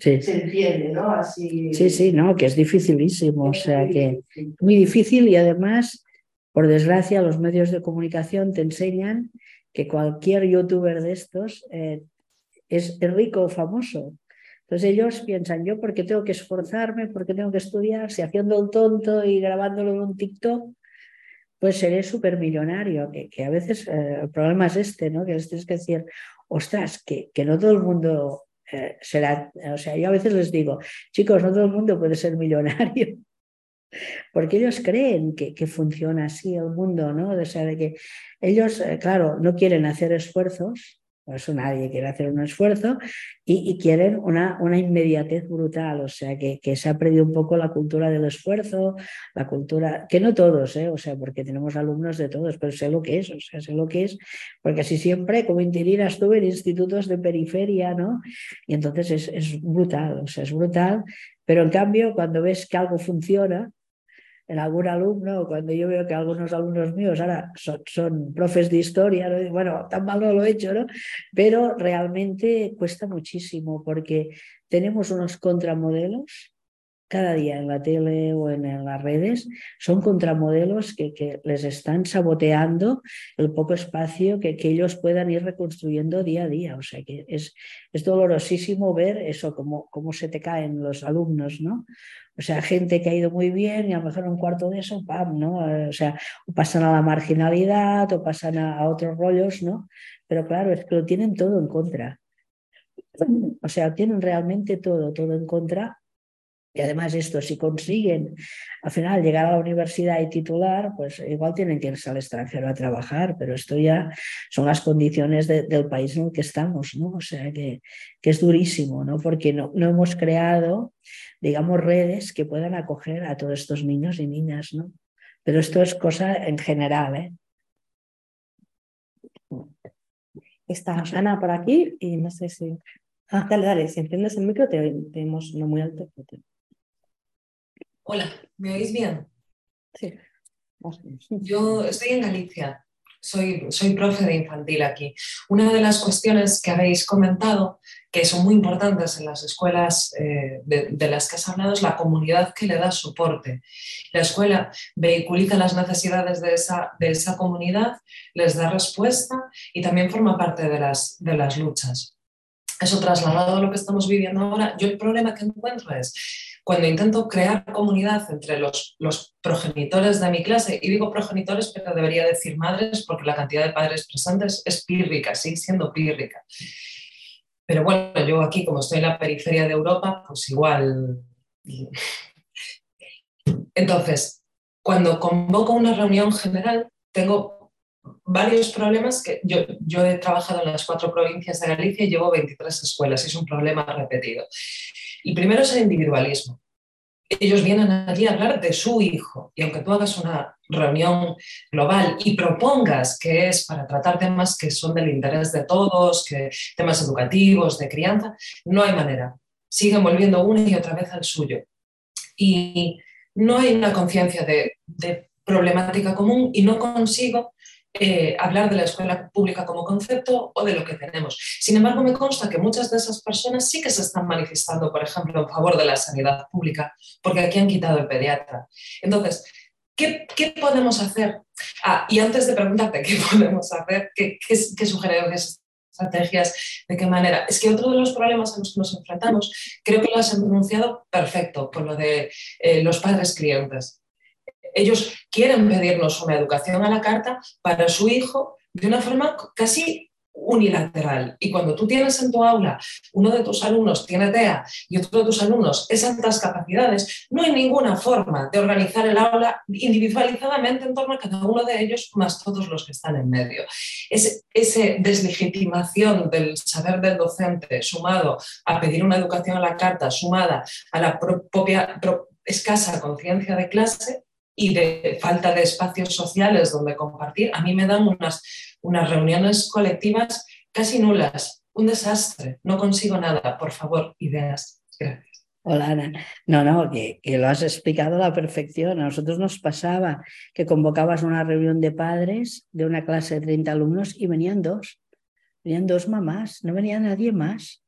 sí. Se entiende, ¿no? Así... Sí, sí, no, que es dificilísimo, o sea que muy difícil y además, por desgracia, los medios de comunicación te enseñan que cualquier youtuber de estos eh, es, rico o famoso. Entonces ellos piensan, yo porque tengo que esforzarme, porque tengo que estudiar, si haciendo el tonto y grabándolo en un TikTok, pues seré súper millonario, que, que, a veces eh, el problema es este, ¿no? Que es que decir, ostras, que, que no todo el mundo eh, será, o sea, yo a veces les digo, chicos, no todo el mundo puede ser millonario porque ellos creen que, que, funciona así el mundo, ¿no? O sea, de que ellos, eh, claro, no quieren hacer esfuerzos, por eso nadie quiere hacer un esfuerzo, y, quieren una, una, inmediatez brutal, o sea, que, que, se ha perdido un poco la cultura del esfuerzo, la cultura, que no todos, ¿eh? o sea, porque tenemos alumnos de todos, pero sé lo que es, o sea, sé lo que es, porque así siempre, como interior estuve en institutos de periferia, ¿no? Y entonces es, es brutal, o sea, es brutal, pero en cambio, cuando ves que algo funciona, en algún alumno, cuando yo veo que algunos alumnos míos ahora son, profes de historia, bueno, tan mal no lo he hecho, ¿no? Pero realmente cuesta muchísimo porque tenemos unos contramodelos cada día en la tele o en, las redes son contramodelos que, les están saboteando el poco espacio que, ellos puedan ir reconstruyendo día a día. O sea que es, dolorosísimo ver eso, cómo, cómo se te caen los alumnos, ¿no? O sea, gente que ha ido muy bien y a lo mejor un cuarto de eso, ¡pam! ¿no? O sea, o pasan a la marginalidad o pasan a otros rollos, ¿no? Pero claro, es que lo tienen todo en contra. O sea, tienen realmente todo, todo en contra y además esto, si consiguen al final llegar a la universidad y titular, pues igual tienen que irse al extranjero a trabajar, pero esto ya son las condiciones del país en el que estamos, ¿no? O sea que, que es durísimo, ¿no? Porque no, no, hemos creado, digamos, redes que puedan acoger a todos estos niños y niñas, ¿no? Pero esto es cosa en general, ¿eh? Está Ana por aquí y no sé si... Ah. Dale, dale, si entiendes el micro te tenemos no muy alto. Hola, ¿me oís bien? Sí. Yo estoy en Galicia, soy, soy profe de infantil aquí. Una de las cuestiones que habéis comentado, que son muy importantes en las escuelas eh, de, las que has hablado, es la comunidad que le da soporte. La escuela vehiculiza las necesidades de esa, de esa comunidad, les da respuesta y también forma parte de las, de las luchas. Eso trasladado a lo que estamos viviendo ahora, yo el problema que encuentro es cuando intento crear comunidad entre los, progenitores de mi clase, y digo progenitores, pero debería decir madres, porque la cantidad de padres presentes es pírrica, sigue siendo pírrica. Pero bueno, yo aquí, como estoy en la periferia de Europa, pues igual. [laughs] Entonces, cuando convoco una reunión general, tengo varios problemas que yo, yo he trabajado en las cuatro provincias de Galicia y llevo 23 escuelas, y es un problema repetido. Y primero es el individualismo. Ellos vienen allí a hablar de su hijo y aunque tú hagas una reunión global y propongas que es para tratar temas que son del interés de todos, que temas educativos, de crianza, no hay manera. Siguen volviendo una y otra vez al suyo. Y no hay una conciencia de, de problemática común y no consigo eh, hablar de la escuela pública como concepto o de lo que tenemos. Sin embargo, me consta que muchas de esas personas sí que se están manifestando, por ejemplo, en favor de la sanidad pública, porque aquí han quitado el pediatra. Entonces, ¿qué, qué podemos hacer? Ah, y antes de preguntarte qué [laughs] podemos hacer, qué, qué, qué sugerencias estrategias, de qué manera. Es que otro de los problemas a los que nos enfrentamos, creo que lo has enunciado perfecto, con lo de eh, los padres clientes ellos quieren pedirnos una educación a la carta para su hijo de una forma casi unilateral. Y cuando tú tienes en tu aula, uno de tus alumnos tiene TEA y otro de tus alumnos es altas capacidades, no hay ninguna forma de organizar el aula individualizadamente en torno a cada uno de ellos, más todos los que están en medio. Es, esa deslegitimación del saber del docente sumado a pedir una educación a la carta, sumada a la propia escasa conciencia de clase, y de falta de espacios sociales donde compartir, a mí me dan unas, unas reuniones colectivas casi nulas. Un desastre. No consigo nada. Por favor, ideas. Gracias. Hola Ana. No, no, que, que, lo has explicado a la perfección. A nosotros nos pasaba que convocabas una reunión de padres de una clase de 30 alumnos y venían dos. Venían dos mamás, no venía nadie más.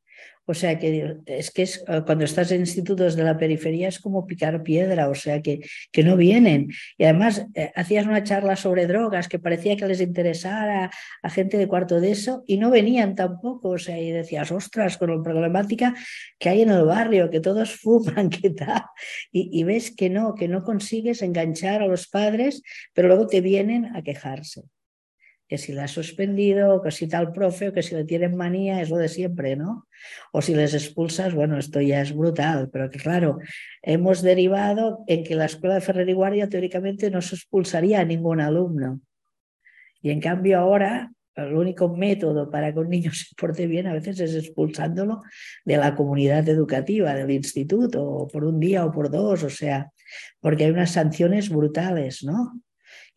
O sea que es que es, eh, cuando estás en institutos de la periferia es como picar piedra, o sea que, que no vienen. Y además eh, hacías una charla sobre drogas que parecía que les interesara a gente de cuarto de eso y no venían tampoco. O sea, y decías, ostras, con la problemática que hay en el barrio, que todos [laughs] fuman, que tal. Y, y ves que no, que no consigues enganchar a los padres, pero luego te vienen a quejarse que si la has suspendido, que si tal profe, o que si le tienen manía, es lo de siempre, ¿no? O si les expulsas, bueno, esto ya es brutal, pero que claro, hemos derivado en que la escuela de Ferrer y Guardia teóricamente no se expulsaría a ningún alumno. Y en cambio ahora el único método para que un niño [laughs] se porte bien a veces es expulsándolo de la comunidad educativa, del instituto, por un día o por dos, o sea, porque hay unas sanciones brutales, ¿no?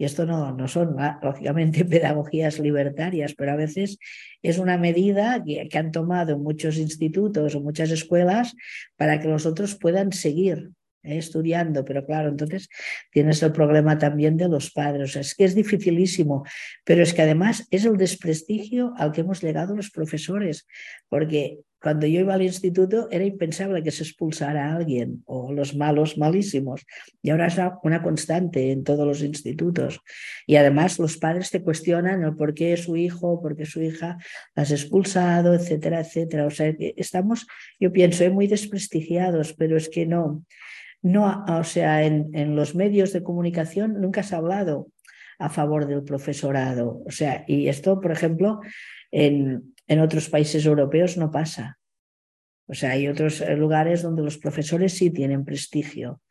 Y esto no, no son, ah, lógicamente, [laughs] pedagogías libertarias, pero a veces es una medida que, han tomado muchos institutos o muchas escuelas para que los otros puedan seguir ¿eh? estudiando, pero claro, entonces tienes el problema también de los padres. Es que es dificilísimo, pero es que además es el desprestigio al que hemos llegado los profesores, porque cuando yo iba al instituto era impensable que se expulsara a alguien o los malos malísimos. Y ahora es una constante en todos los institutos. Y además los padres te cuestionan el por qué su hijo, por qué su hija las ha expulsado, etcétera, etcétera. O sea, estamos, yo pienso, eh, muy desprestigiados, pero es que no. No, o sea, en, en los medios de comunicación nunca se ha hablado a favor del profesorado. O sea, y esto, por ejemplo, en, en otros países europeos no pasa. O sea, hay otros eh, lugares donde los profesores sí tienen prestigio.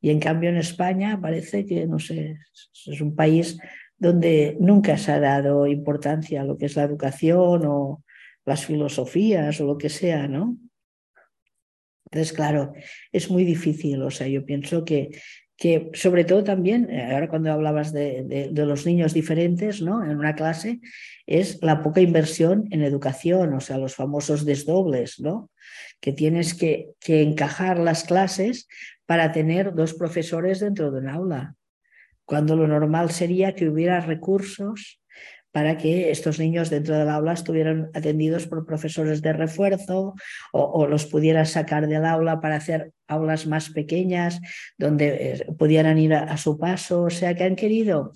Y en cambio en España parece que, no sé, es un país donde nunca se ha dado importancia a lo que es la educación o las filosofías o lo que sea, ¿no? Entonces, claro, es muy difícil. O sea, yo pienso que que sobre todo también, eh, ahora cuando hablabas de, los niños diferentes ¿no? en una clase, es la poca inversión en educación, o sea, los famosos desdobles, ¿no? que tienes que, que encajar las clases para tener dos profesores dentro de un aula, cuando lo normal sería que hubiera recursos para que estos niños dentro del aula estuvieran atendidos por profesores de refuerzo o, los pudieran sacar del aula para hacer aulas más pequeñas donde eh, pudieran ir a, su paso. O sea, que han querido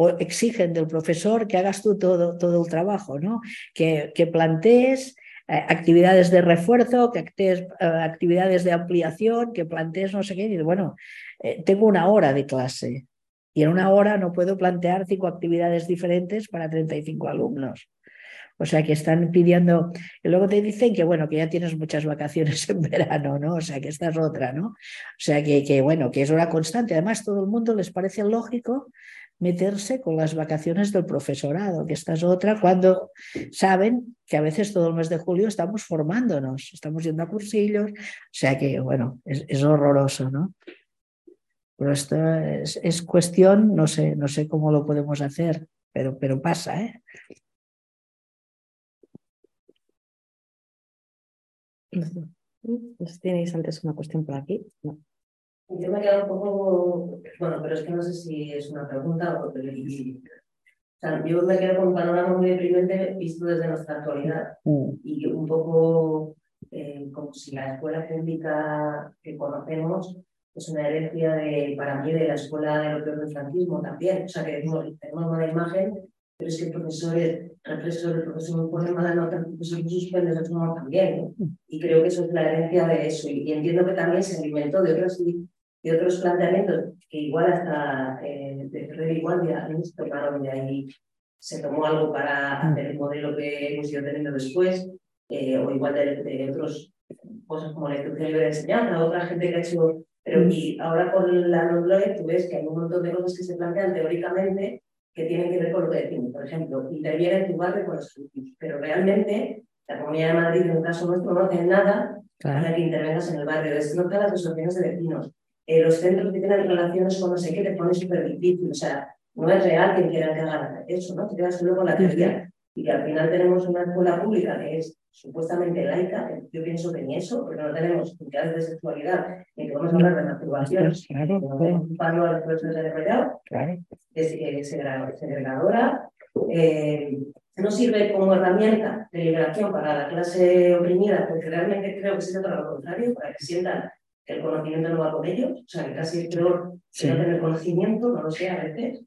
o exigen del profesor que hagas tú todo, todo el trabajo, ¿no? que, que plantees eh, actividades de refuerzo, que actes, eh, actividades de ampliación, que plantees no sé qué. Y bueno, tengo una hora de clase. Y en una hora no puedo plantear cinco actividades diferentes para 35 alumnos. O sea que están pidiendo, y luego te dicen que bueno, que ya tienes muchas vacaciones [laughs] en verano, ¿no? O sea que esta es otra, ¿no? O sea que, que bueno, que es una constante. Además, todo el mundo les parece lógico meterse con las vacaciones del profesorado, que esta es otra, cuando saben que a veces todo el mes de julio estamos formándonos, estamos yendo a cursillos, o sea que, bueno, es, es horroroso, ¿no? Pero esto es, cuestión, no sé, no sé cómo lo podemos hacer, pero, pero pasa, ¿eh? ¿Tenéis antes una cuestión por aquí? No. Yo me he quedado un poco, bueno, pero es que no sé si es una pregunta o, o sea, yo me quedo con un panorama muy deprimente visto desde nuestra actualidad mm. y un poco eh, como si la escuela pública que conocemos es una herencia de, para mí de la escuela de lo que es el franquismo también. O sea, que decimos, tenemos mala imagen, pero es que el profesor, el profesor, el profesor pone mala nota, el profesor suspende, nosotros también. Y creo que eso es la herencia de eso. Y, entiendo que también se alimentó de otros, de otros planteamientos que igual hasta eh, de Red Igualdia se tomaron de ahí, se tomó algo para hacer el modelo que hemos ido teniendo después, eh, o igual de, de otras cosas como la instrucción libre de enseñanza, otra gente que ha hecho pero y ahora con la NODLOE tú ves que hay un montón de cosas que se plantean teóricamente que tienen que ver con lo que decimos. Por ejemplo, interviene en tu barrio con los servicios, pero realmente la Comunidad de Madrid, en un caso nuestro, no hace nada para que intervengas en el barrio. Desnota las asociaciones de vecinos. Eh, los centros que tienen relaciones con no sé qué te ponen súper difícil. O sea, no es real que quieran que hagan eso, ¿no? Te quedas luego con la teoría. Y que al final tenemos una escuela pública que es supuestamente laica, yo pienso que ni eso, porque no tenemos unidades de sexualidad, ni podemos hablar de masturbación, claro, claro. a las personas de claro. es eh, segregadora, eh, no sirve como herramienta de liberación para la clase oprimida, porque realmente creo que sirve para lo contrario, para que sientan que el conocimiento no va con ellos, o sea, que casi es peor que no tener conocimiento, no lo sé a veces,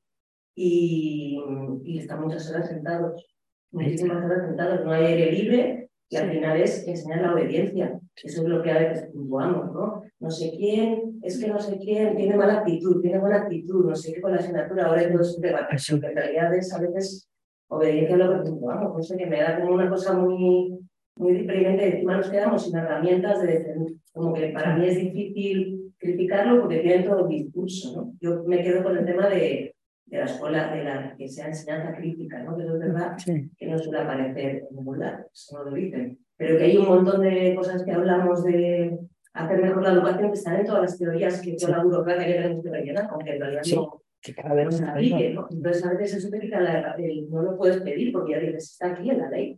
y, y están muchas horas sentados, muchísimas horas sentados, no hay aire libre, y al final es enseñar la obediencia. Eso es lo que a veces puntuamos, ¿no? No sé quién, es que no sé quién, tiene mala actitud, tiene buena actitud, no sé qué con la asignatura, ahora es todo es debate. En realidad es a veces obediencia a lo que puntuamos. No sé, que me da como una cosa muy, muy deprimente. Encima nos quedamos sin herramientas de. Como que para mí es difícil criticarlo porque tiene todo el discurso, ¿no? Yo me quedo con el tema de de la escuela, de la que sea enseñanza crítica, ¿no? Que eso es verdad que no suele aparecer en ningún lado, eso no lo dicen. Pero que hay un montón de cosas que hablamos de hacer mejor la educación que están en todas las teorías que toda la burocracia que tenemos que rellenar, aunque en realidad no, que cada vez aplique, ¿no? Entonces a veces eso te quita la, no lo puedes pedir porque ya dices, está aquí en la ley,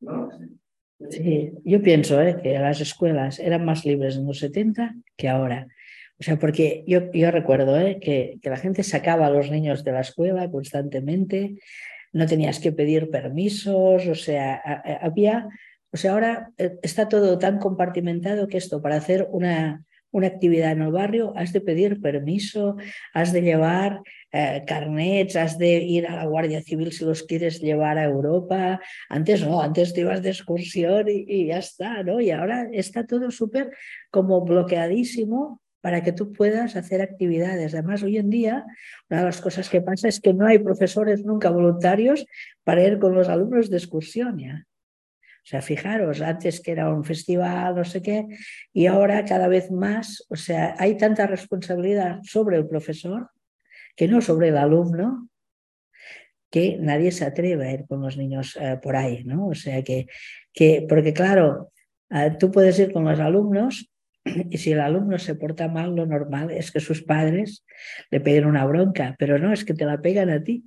¿no? Sí, yo pienso ¿eh? que las escuelas eran más libres en los 70 que ahora. O sea, porque yo, yo recuerdo ¿eh? que, que, la gente sacaba a los niños de la escuela constantemente, no tenías que pedir permisos, o sea, había O sea, ahora eh, está todo tan compartimentado que esto, para hacer una, una actividad en el barrio, has de pedir permiso, has de llevar eh, carnets, has de ir a la Guardia Civil si los quieres llevar a Europa. Antes no, antes te ibas de excursión y, y ya está, ¿no? Y ahora está todo súper como bloqueadísimo para que tú puedas hacer actividades. Además, hoy en día, una de las cosas que pasa es que no hay profesores nunca voluntarios para ir con los alumnos de excursión ya. Sea, fijaros, antes que era un festival, no sé qué, y ahora cada vez más, o sea, hay tanta responsabilidad sobre el profesor que no sobre el alumno, que nadie se atreve a ir con los niños eh, por ahí, ¿no? O sea, que, que porque claro, eh, tú puedes ir con los alumnos y si el alumno se porta mal, lo normal es que sus padres le peguen una bronca, pero no, es que te la pegan a ti.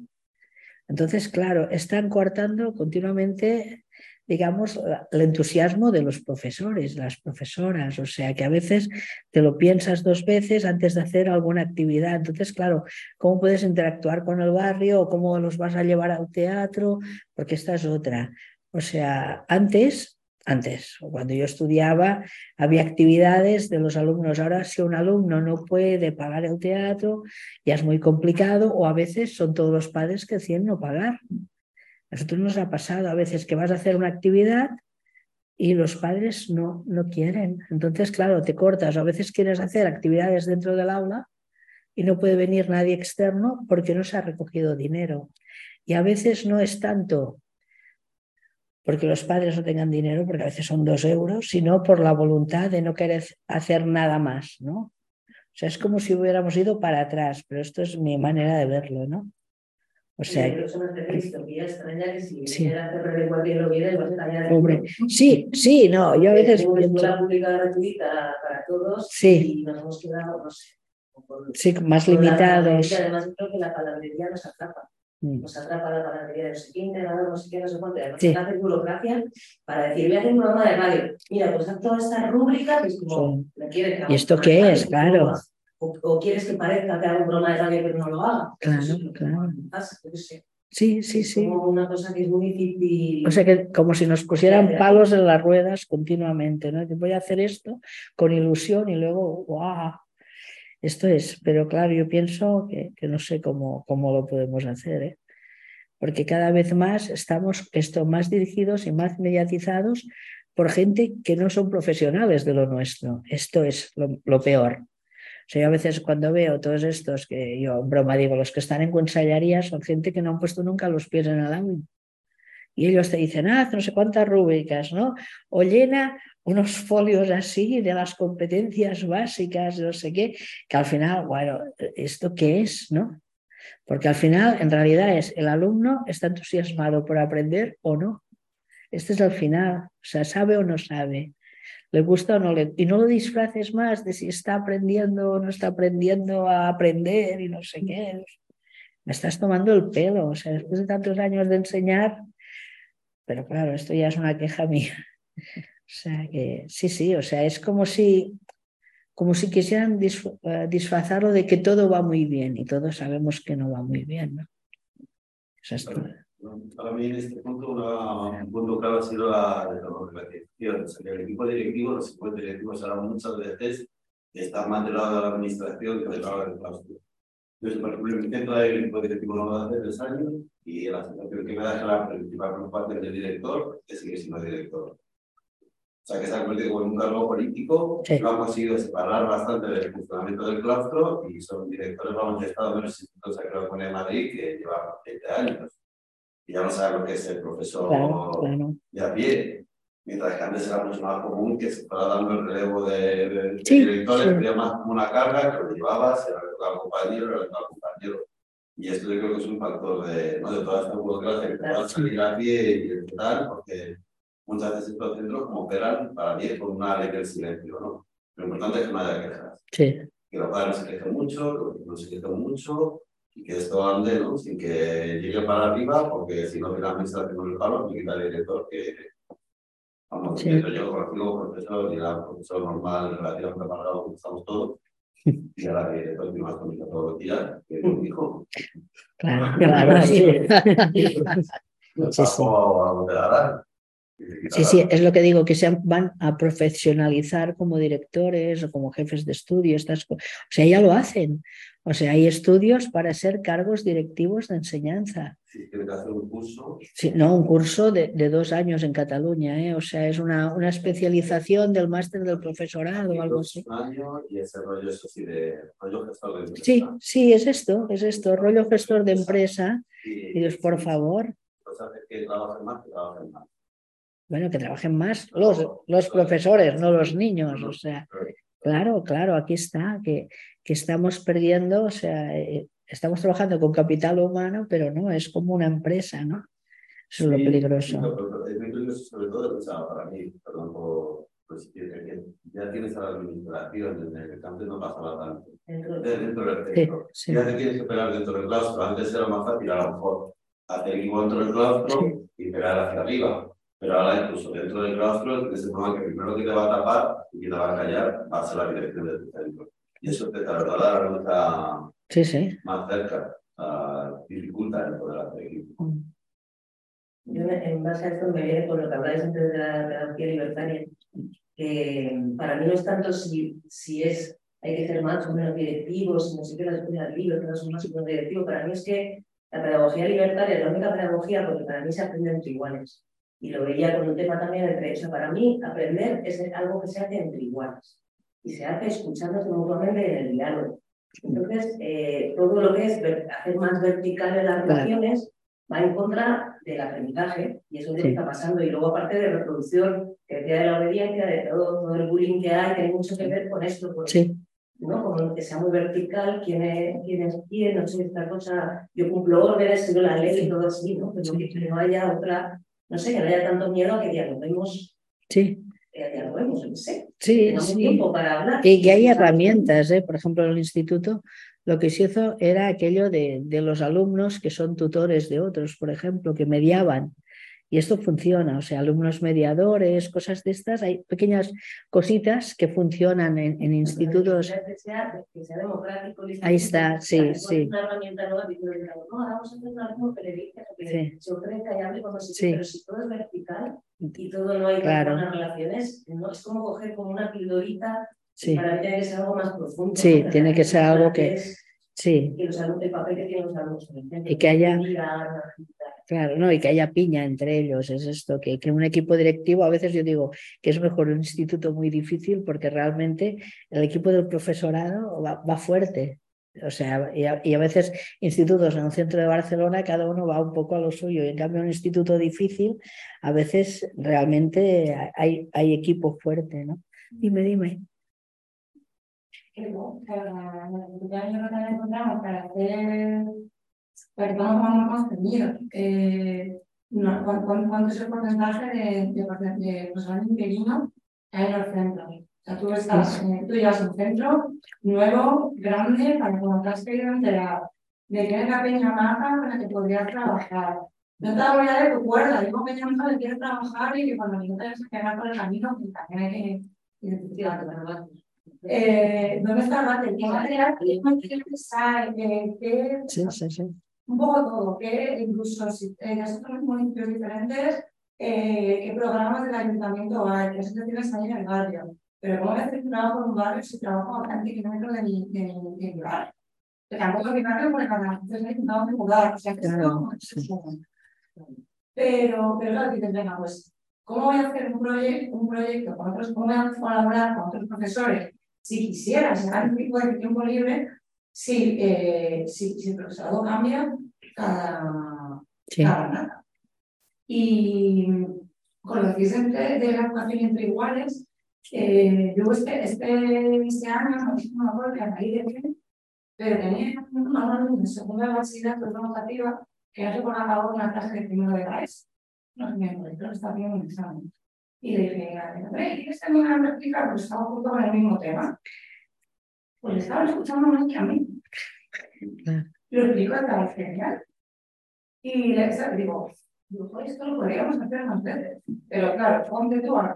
Entonces, claro, están coartando continuamente, digamos, el entusiasmo de los profesores, las profesoras. O sea, que a veces te lo piensas dos veces antes de hacer alguna actividad. Entonces, claro, ¿cómo puedes interactuar con el barrio o cómo los vas a llevar al teatro? Porque esta es otra. O sea, antes antes, cuando yo estudiaba, había actividades de los alumnos. Ahora, si un alumno no puede pagar el teatro, ya es muy complicado, o a veces son todos los padres que deciden no pagar. A nosotros nos ha pasado a veces que vas a hacer una actividad y los padres no, no quieren. Entonces, claro, te cortas. A veces quieres hacer actividades dentro del aula y no puede venir nadie externo porque no se ha recogido dinero. Y a veces no es tanto porque los padres no tengan dinero, porque a veces son dos euros, sino por la voluntad de no querer hacer nada más, ¿no? O sea, es como si hubiéramos ido para atrás, pero esto es mi manera de verlo, ¿no? O sea, sí, sí, no, yo a veces una pública gratuita para todos sí. y nos hemos quedado, no sé, sí, más limitados. Además, creo que la palabrería nos atrapa nos atrapa la panadería de no sé quién, no sé qué, no sé cuánto. Además, sí. hacer burocracia para decir, voy a hacer un programa de radio. Mira, pues haz toda esta rúbrica que es como, sí. ¿me quieres ¿Y esto qué es? Claro. O, o, quieres que parezca que haga un programa de radio pero no lo haga. Claro, eso, claro. Pasa, yo sé. Sí, sí, sí. Como una cosa que es muy difícil. O sea que como si nos pusieran palos en las ruedas continuamente, ¿no? Voy a hacer esto con ilusión y luego, ¡guau! Esto es, pero claro, yo pienso que, que no sé cómo, cómo lo podemos hacer, ¿eh? porque cada vez más estamos esto, más dirigidos y más mediatizados por gente que no son profesionales de lo nuestro. Esto es lo, lo peor. O sea, yo a veces cuando veo todos estos, que yo broma digo, los que están en consellería son gente que no han puesto nunca los pies en el agua. Y ellos te dicen, haz no sé cuántas rúbricas, ¿no? O llena unos folios así de las competencias básicas, no sé qué, que al final, bueno, ¿esto qué es, no? Porque al final, en realidad, es el alumno está entusiasmado por aprender o no. Este es el final. O sea, sabe o no sabe. Le gusta o no le. Y no lo disfraces más de si está aprendiendo o no está aprendiendo a aprender y no sé qué. Me estás tomando el pelo. O sea, después de tantos años de enseñar. Pero claro, esto ya es una queja mía. O sea que sí, sí, o sea, es como si como si quisieran disfrazarlo de que todo va muy bien y todos sabemos que no va muy bien. ¿no? Eso es todo. Para mí en este punto una, un punto clave ha sido la, la dirección. O sea, el equipo directivo, los equipos directivos ahora muchas veces están más del lado de la administración que del lado del claustro. Entonces, por ejemplo, el intento del equipo directivo no va hace tres años y la sensación que me da es que la principal preocupación del director es seguir siendo director. O sea, que se ha convertido en un cargo político, sí. lo han conseguido separar bastante del funcionamiento del claustro y son directores, vamos, he estado en el Instituto Sacro de Madrid que lleva 20 años y ya no saben lo que es el profesor claro, claro. de a pie. Mientras que antes era mucho más común que se fuera dando el relevo de, de, sí, de directores, sí. había más como una carga que lo llevabas, era el compañero, era el compañero. Y esto yo creo que es un factor de, ¿no? de toda esta burocracia que te va a salir a pie y tal, porque muchas veces estos centros como operan para mí con una ley del silencio, ¿no? Lo importante es que no haya quejas. Sí. Que los padres se quejen mucho, que los no se quejen mucho y que esto ande, ¿no? Sin que llegue para arriba, porque si no tiene la administración el palo, me quita el director que, vamos, sí. yo conocido profesor y era profesor normal, relativamente preparado, como estamos todos, [laughs] y ahora que director tiene más comunicación todos los días, que es un hijo. Claro, [laughs] claro, [laughs] sí. sí, sí. Sí, sí, es lo que digo, que se van a profesionalizar como directores o como jefes de estudio, estas O sea, ya lo hacen. O sea, hay estudios para ser cargos directivos de enseñanza. Sí, tiene que hacer un curso. Sí, no, un curso de, de dos años en Cataluña, ¿eh? o sea, es una, una especialización del máster del profesorado o algo así. Un año y ese rollo, eso sí, de rollo gestor de empresa. Sí, sí, es esto, es esto, rollo gestor de empresa. Y Dios, por favor. Pues hace que trabajen más, que trabajen más. Bueno, que trabajen más los, los profesores, no los niños. O sea, claro, claro, aquí está, que, que estamos perdiendo, o sea, eh, estamos trabajando con capital humano, pero no, es como una empresa, ¿no? Eso es lo peligroso. No, es peligroso sobre todo, o sea, para mí, perdón por, pues, que ya tienes a la administración, en el campo no pasaba tanto. Dentro Dentro del Sí, centro. sí. Ya te tienes que pegar dentro del claustro. Antes era más fácil, a lo mejor, hacer equipo dentro del claustro y pegar hacia arriba. Pero ahora, incluso dentro del claustro, es el problema que primero que te va a tapar y que te va a callar va a ser la dirección del centro. Y eso te traslada la ruta Sí, sí. más cerca, a dificulta el poder hacer equipo. Yo me- en base a esto me viene con lo que habláis antes de la pedagogía libertaria, que para mí no es tanto si, si es, hay que ser más o menos directivos, si no sé qué, las escuelas libres, que no son más o menos directivos, para mí es que la pedagogía libertaria es la única pedagogía porque para mí se aprende entre iguales. Y lo veía con un tema también entre, o sea, para mí aprender es algo que se hace entre iguales y se hace escuchándose mutuamente en el diálogo. Entonces, eh, todo lo que es hacer más verticales las Claro. relaciones va en contra del aprendizaje y eso es lo que está pasando. Y luego, aparte de reproducción, que decía de la obediencia, de todo, todo el bullying que hay, tiene mucho que ver con esto, porque, Sí, ¿no? Como que sea muy vertical, quién es quién, es quién no sé, esta cosa, yo cumplo órdenes, sigo la ley y todo así, ¿no? Pero que, que no haya otra, no sé, que no haya tanto miedo a que dialoguemos, sí, que dialoguemos, yo qué sé. sí, Tengamos sí. tiempo para hablar. Y que hay herramientas, ¿eh? por ejemplo, en el instituto lo que se hizo era aquello de, de los alumnos que son tutores de otros, por ejemplo, que mediaban. Y esto funciona, o sea, alumnos mediadores, cosas de estas, hay pequeñas cositas que funcionan en, en institutos. Que sea, que sea democrático. Ahí está, sí, sí. Una herramienta nueva no, vamos a hacer una alumno dice, que Sí. se ofrezca y hable cuando se Sí. pero si todo es vertical y todo no hay Claro. buenas relaciones, no es como coger como una pildorita, Sí, para mí tiene que ser algo más profundo. Sí, tiene que ser algo que- sí, que los alumnos, el papel que tienen los alumnos Y que haya- claro, ¿no? Y que haya piña entre ellos, es esto, que, que un equipo directivo, a veces yo digo que es mejor un instituto muy difícil porque realmente el equipo del profesorado va, va fuerte. O sea, y a, y a veces institutos en un centro de Barcelona, cada uno va un poco a lo suyo. Y en cambio, un instituto difícil, a veces realmente hay, hay equipo fuerte, ¿no? Dime, dime. Que podamos tomar más contenido. Eh, no, ¿cuán- cuán- ¿Cuánto es el porcentaje de, de, de, personal interino hay en los centros? O sea, tú, estás, eh, tú llevas un centro nuevo, grande, para cuando te has querido enterar de que pequeña maja con la que podrías trabajar. No te hago ya de tu cuerda, digo pequeña maja que quieres trabajar y que cuando no te a quedar por el camino, que también hay que identificar, ¿verdad? Eh, ¿Dónde está el? ¿Qué material qué materiales hay? ¿Qué, Sí, sí, sí. Un poco todo, que incluso si eh, ya son municipios diferentes, eh, qué programas del ayuntamiento hay, qué asociaciones hay en el barrio. Pero ¿cómo voy a hacer un trabajo en un barrio si trabajo a 20 kilómetros de mi, de, mi- de mi barrio? Que tampoco mi barrio porque cada vez me intentamos mudar, o sea que Claro, como- sí. Pero, pero claro, dices, venga, pues, ¿cómo voy a hacer un, proyecto un proyecto con otros, cómo voy a colaborar con otros profesores si quisiera, si hay un tipo de tiempo libre, si, eh, si, si el profesorado cambia cada, Sí, cada nada. Y con lo que dices de, de la educación entre iguales, eh, yo este, este, este año, no sé, no me acuerdo a raíz de qué, pero tenía un alumno de segunda bachillerato de educativa que no se ponía a cabo una clase de primero de ESO. No sé, me que estaba haciendo un examen. Y le dije, ¿quieres terminar de explicar? Pues estaba justo con el mismo tema. Pues le estaban escuchando más que a mí. Lo explico estaba genial. Y le digo, digo, "Joder, esto lo podríamos hacer más veces. Pero claro, ponte tú a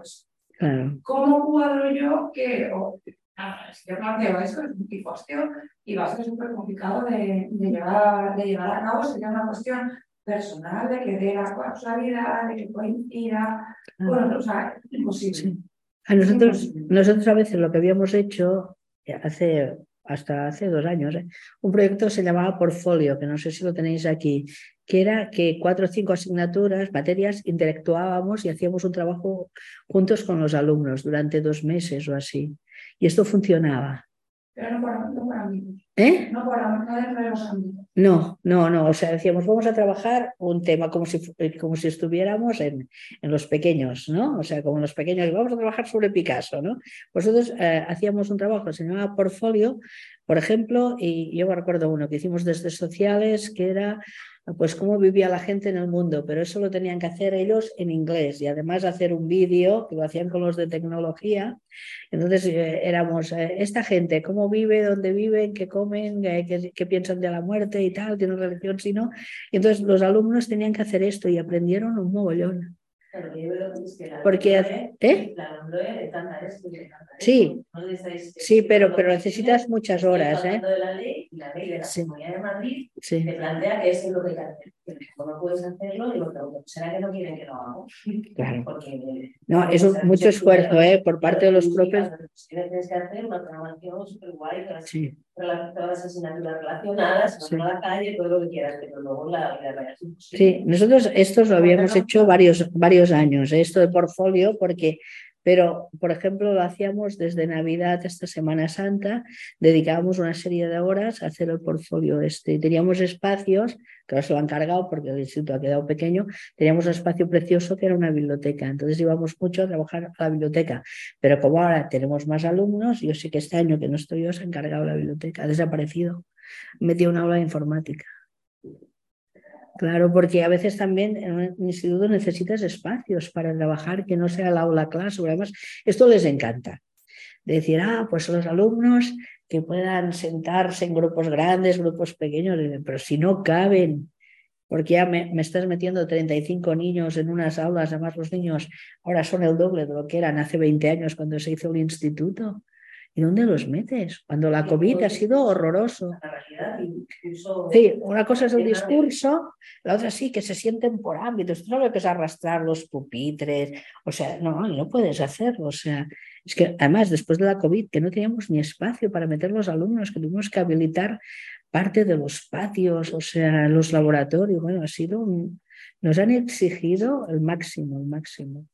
claro. ¿Cómo cuadro yo que, o, ah, si yo planteo eso, es un pifostio y va a ser súper complicado de, de, llevar, de llevar a cabo? Sería una cuestión personal, de que dé la causalidad, de que coincida. Bueno, o sea, imposible. A nosotros, nosotros a veces lo que habíamos hecho hace hasta hace dos años, ¿eh? un proyecto se llamaba Portfolio, que no sé si lo tenéis aquí, que era que cuatro o cinco asignaturas, materias, interactuábamos y hacíamos un trabajo juntos con los alumnos durante dos meses o así. Y esto funcionaba. Pero no no para amigos. ¿Eh? No para, no dentro de los ámbitos. No, no, no. O sea, decíamos, vamos a trabajar un tema como si, como si estuviéramos en, en los pequeños, ¿no? O sea, como en los pequeños, vamos a trabajar sobre Picasso, ¿no? Nosotros eh, hacíamos un trabajo se llamaba Portfolio, por ejemplo, y yo me recuerdo uno que hicimos desde sociales, que era pues cómo vivía la gente en el mundo, pero eso lo tenían que hacer ellos en inglés y además hacer un vídeo que lo hacían con los de tecnología. Entonces eh, éramos, eh, esta gente, cómo vive, dónde viven, qué comen, qué, qué, piensan de la muerte y tal, tienen religión, si no. Y entonces los alumnos tenían que hacer esto y aprendieron un mogollón. Porque, ¿eh? Sí, sí, pero, pero necesitas muchas horas, ¿eh? sí. Sí. No puedes hacerlo, digo, pero será que no quieren que lo hagamos. Claro. Porque, no, es un, mucho esfuerzo, ¿eh? Por parte de los propios. Tienes que hacer una programación súper guay, sí. todas las asignaturas relacionadas, sí. a la calle, todo lo que quieras, pero luego la vida real. Sí, nosotros estos lo habíamos hecho varios, varios años, ¿eh? esto de portfolio, porque pero, por ejemplo, lo hacíamos desde Navidad hasta Semana Santa, dedicábamos una serie de horas a hacer el portfolio este. Y teníamos espacios, que ahora se lo han cargado porque el instituto ha quedado pequeño, teníamos un espacio precioso que era una biblioteca. Entonces íbamos mucho a trabajar a la biblioteca. Pero como ahora tenemos más alumnos, yo sé que este año que no estoy yo se ha encargado la biblioteca, ha desaparecido. Metió una aula de informática. Claro, porque a veces también en un instituto necesitas espacios para trabajar que no sea el aula clase. Además, esto les encanta. decir, ah, pues los alumnos que puedan sentarse en grupos grandes, grupos pequeños, pero si no caben, porque ya me, me, estás metiendo 35 niños en unas aulas, además los niños ahora son el doble de lo que eran hace 20 años cuando se hizo un instituto. ¿Y dónde los metes? Cuando la COVID ha sido horroroso. Sí, una cosa es el discurso, la otra sí, que se sienten por ámbitos. Tú sabes que es arrastrar los pupitres, o sea, no, no puedes hacerlo. O sea, es que además después de la COVID, que no teníamos ni espacio para meter los alumnos, que tuvimos que habilitar parte de los patios, o sea, los laboratorios. Bueno, ha sido un... Nos han exigido el máximo, el máximo.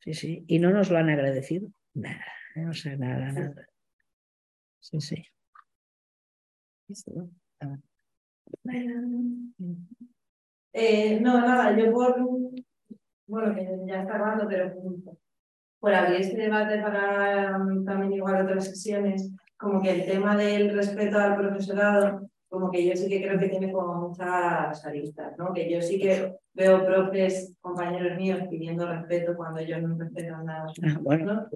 Sí, sí, y no nos lo han agradecido. Nada. No sé nada, nada. Sí, sí. Eh, no, nada, yo por, bueno, que ya está hablando, pero por abrir este debate para um, también igual otras sesiones, como que el tema del respeto al profesorado, como que yo sí que creo que tiene como muchas aristas, ¿no? Que yo sí que veo profes, compañeros míos, pidiendo respeto cuando yo no respeto nada. Ah, bueno.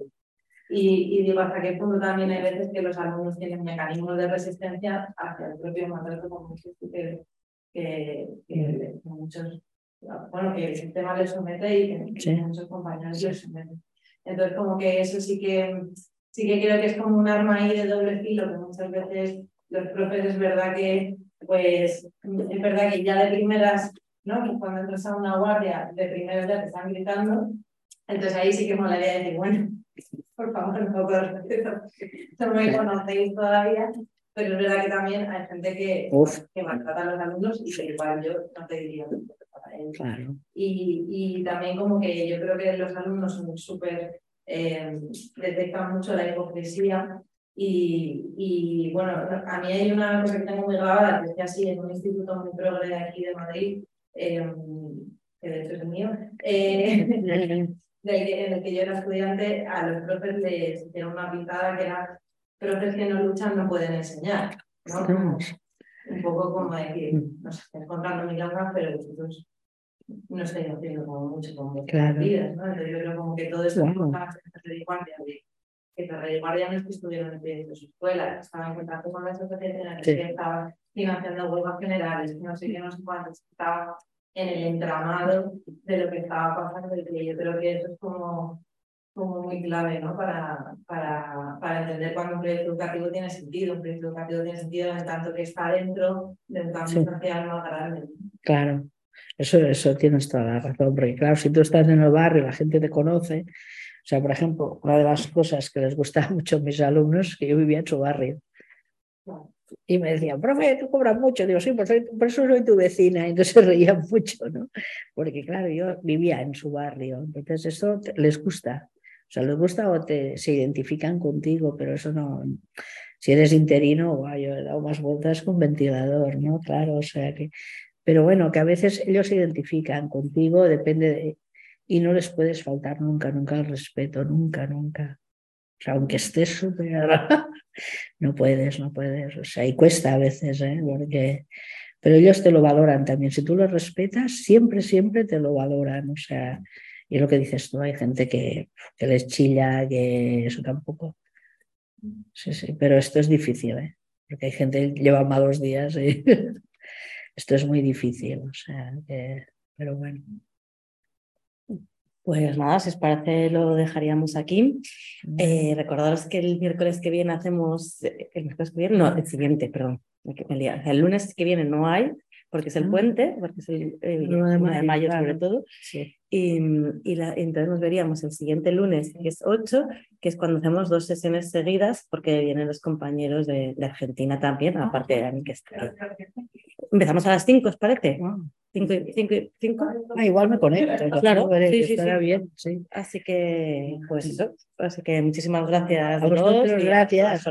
Y, y, digo, hasta qué punto también hay veces que los alumnos tienen mecanismos de resistencia hacia el propio maltrato, como que, que, que, muchos, bueno, que el sistema les somete y que, muchos compañeros les someten. Entonces, como que eso sí que, sí que creo que es como un arma ahí de doble filo, que muchas veces los profes es verdad que, pues, es verdad que ya de primeras, ¿no? cuando entras a una guardia, de primeras ya te están gritando, entonces ahí sí que molaría decir, bueno, por favor, no no me conocéis todavía, pero es verdad que también hay gente que, que maltrata a los alumnos y que igual yo no te diría. Claro. Y, y también como que yo creo que los alumnos son súper, eh, detectan mucho la hipocresía y, y, bueno, a mí hay una cosa que tengo muy grabada, que es que así en un instituto muy progre aquí de Madrid, eh, que de hecho es el mío, eh, [laughs] en el que yo era estudiante, a los profes les hicieron una pintada que era profes que no luchan no pueden enseñar. ¿no? un poco como decir, no sé, estoy contando mi lengua, pero vosotros no estoy haciendo como mucho con vuestras claro. vidas, ¿no? Entonces yo creo como que todo esto claro. de guardia, de que y Guardia no es que estuvieron en pie de su escuela, estaban en contacto con la asociación, sí. que estaban financiando huelgas generales, no sé qué, no sé cuántos, estaban en el entramado de lo que estaba pasando y yo creo que eso es como, como muy clave ¿no? para, para, para entender cuando un proyecto educativo tiene sentido. Un proyecto educativo tiene sentido en tanto que está dentro de un cambio sí. social más grande. Claro, eso, eso tienes toda la razón, porque claro, si tú estás en el barrio, la gente te conoce. O sea, por ejemplo, una de las cosas que les gustaba [laughs] mucho a mis alumnos, que yo vivía en su barrio. Y me decían, profe, tú cobras mucho. Digo, sí, por, eso soy tu vecina. [laughs] Entonces reían mucho, ¿no? Porque, claro, yo vivía en su barrio. Entonces, eso les gusta. O sea, les gusta o te, se identifican contigo, pero eso no. Si eres interino, yo he dado más vueltas con ventilador, ¿no? Claro, o sea que. Pero bueno, que a veces ellos se identifican contigo, depende de. Y no les puedes faltar nunca, nunca el respeto, nunca, nunca. Aunque estés súper [laughs] no puedes, no puedes. O sea, y cuesta a veces, ¿eh? Porque, pero ellos te lo valoran también. Si tú los respetas, siempre, siempre te lo valoran. O sea, y lo que dices tú, hay gente que, les chilla, que eso tampoco. Sí, sí, pero esto es difícil, ¿eh? Porque hay gente que lleva malos días y [laughs] esto es muy difícil. O sea, pero bueno. Pues nada, si os parece lo dejaríamos aquí. Eh, recordaros que el miércoles que viene hacemos, el miércoles que viene, no, el siguiente, perdón, el lunes que viene no hay, porque es el puente, porque es el, el 1 de mayo, mayo sobre todo. Sí. Y, y la, entonces nos veríamos el siguiente lunes, que es 8, que es cuando hacemos dos sesiones seguidas, porque vienen los compañeros de, de Argentina también, aparte de mí que está. Empezamos a las 5, ¿os parece? Cinco, cinco, cinco. Ah, igual me conecto. Claro, veré, sí, sí, estará sí. bien, sí. Así que, pues eso. Así que muchísimas gracias A vosotros, todos gracias.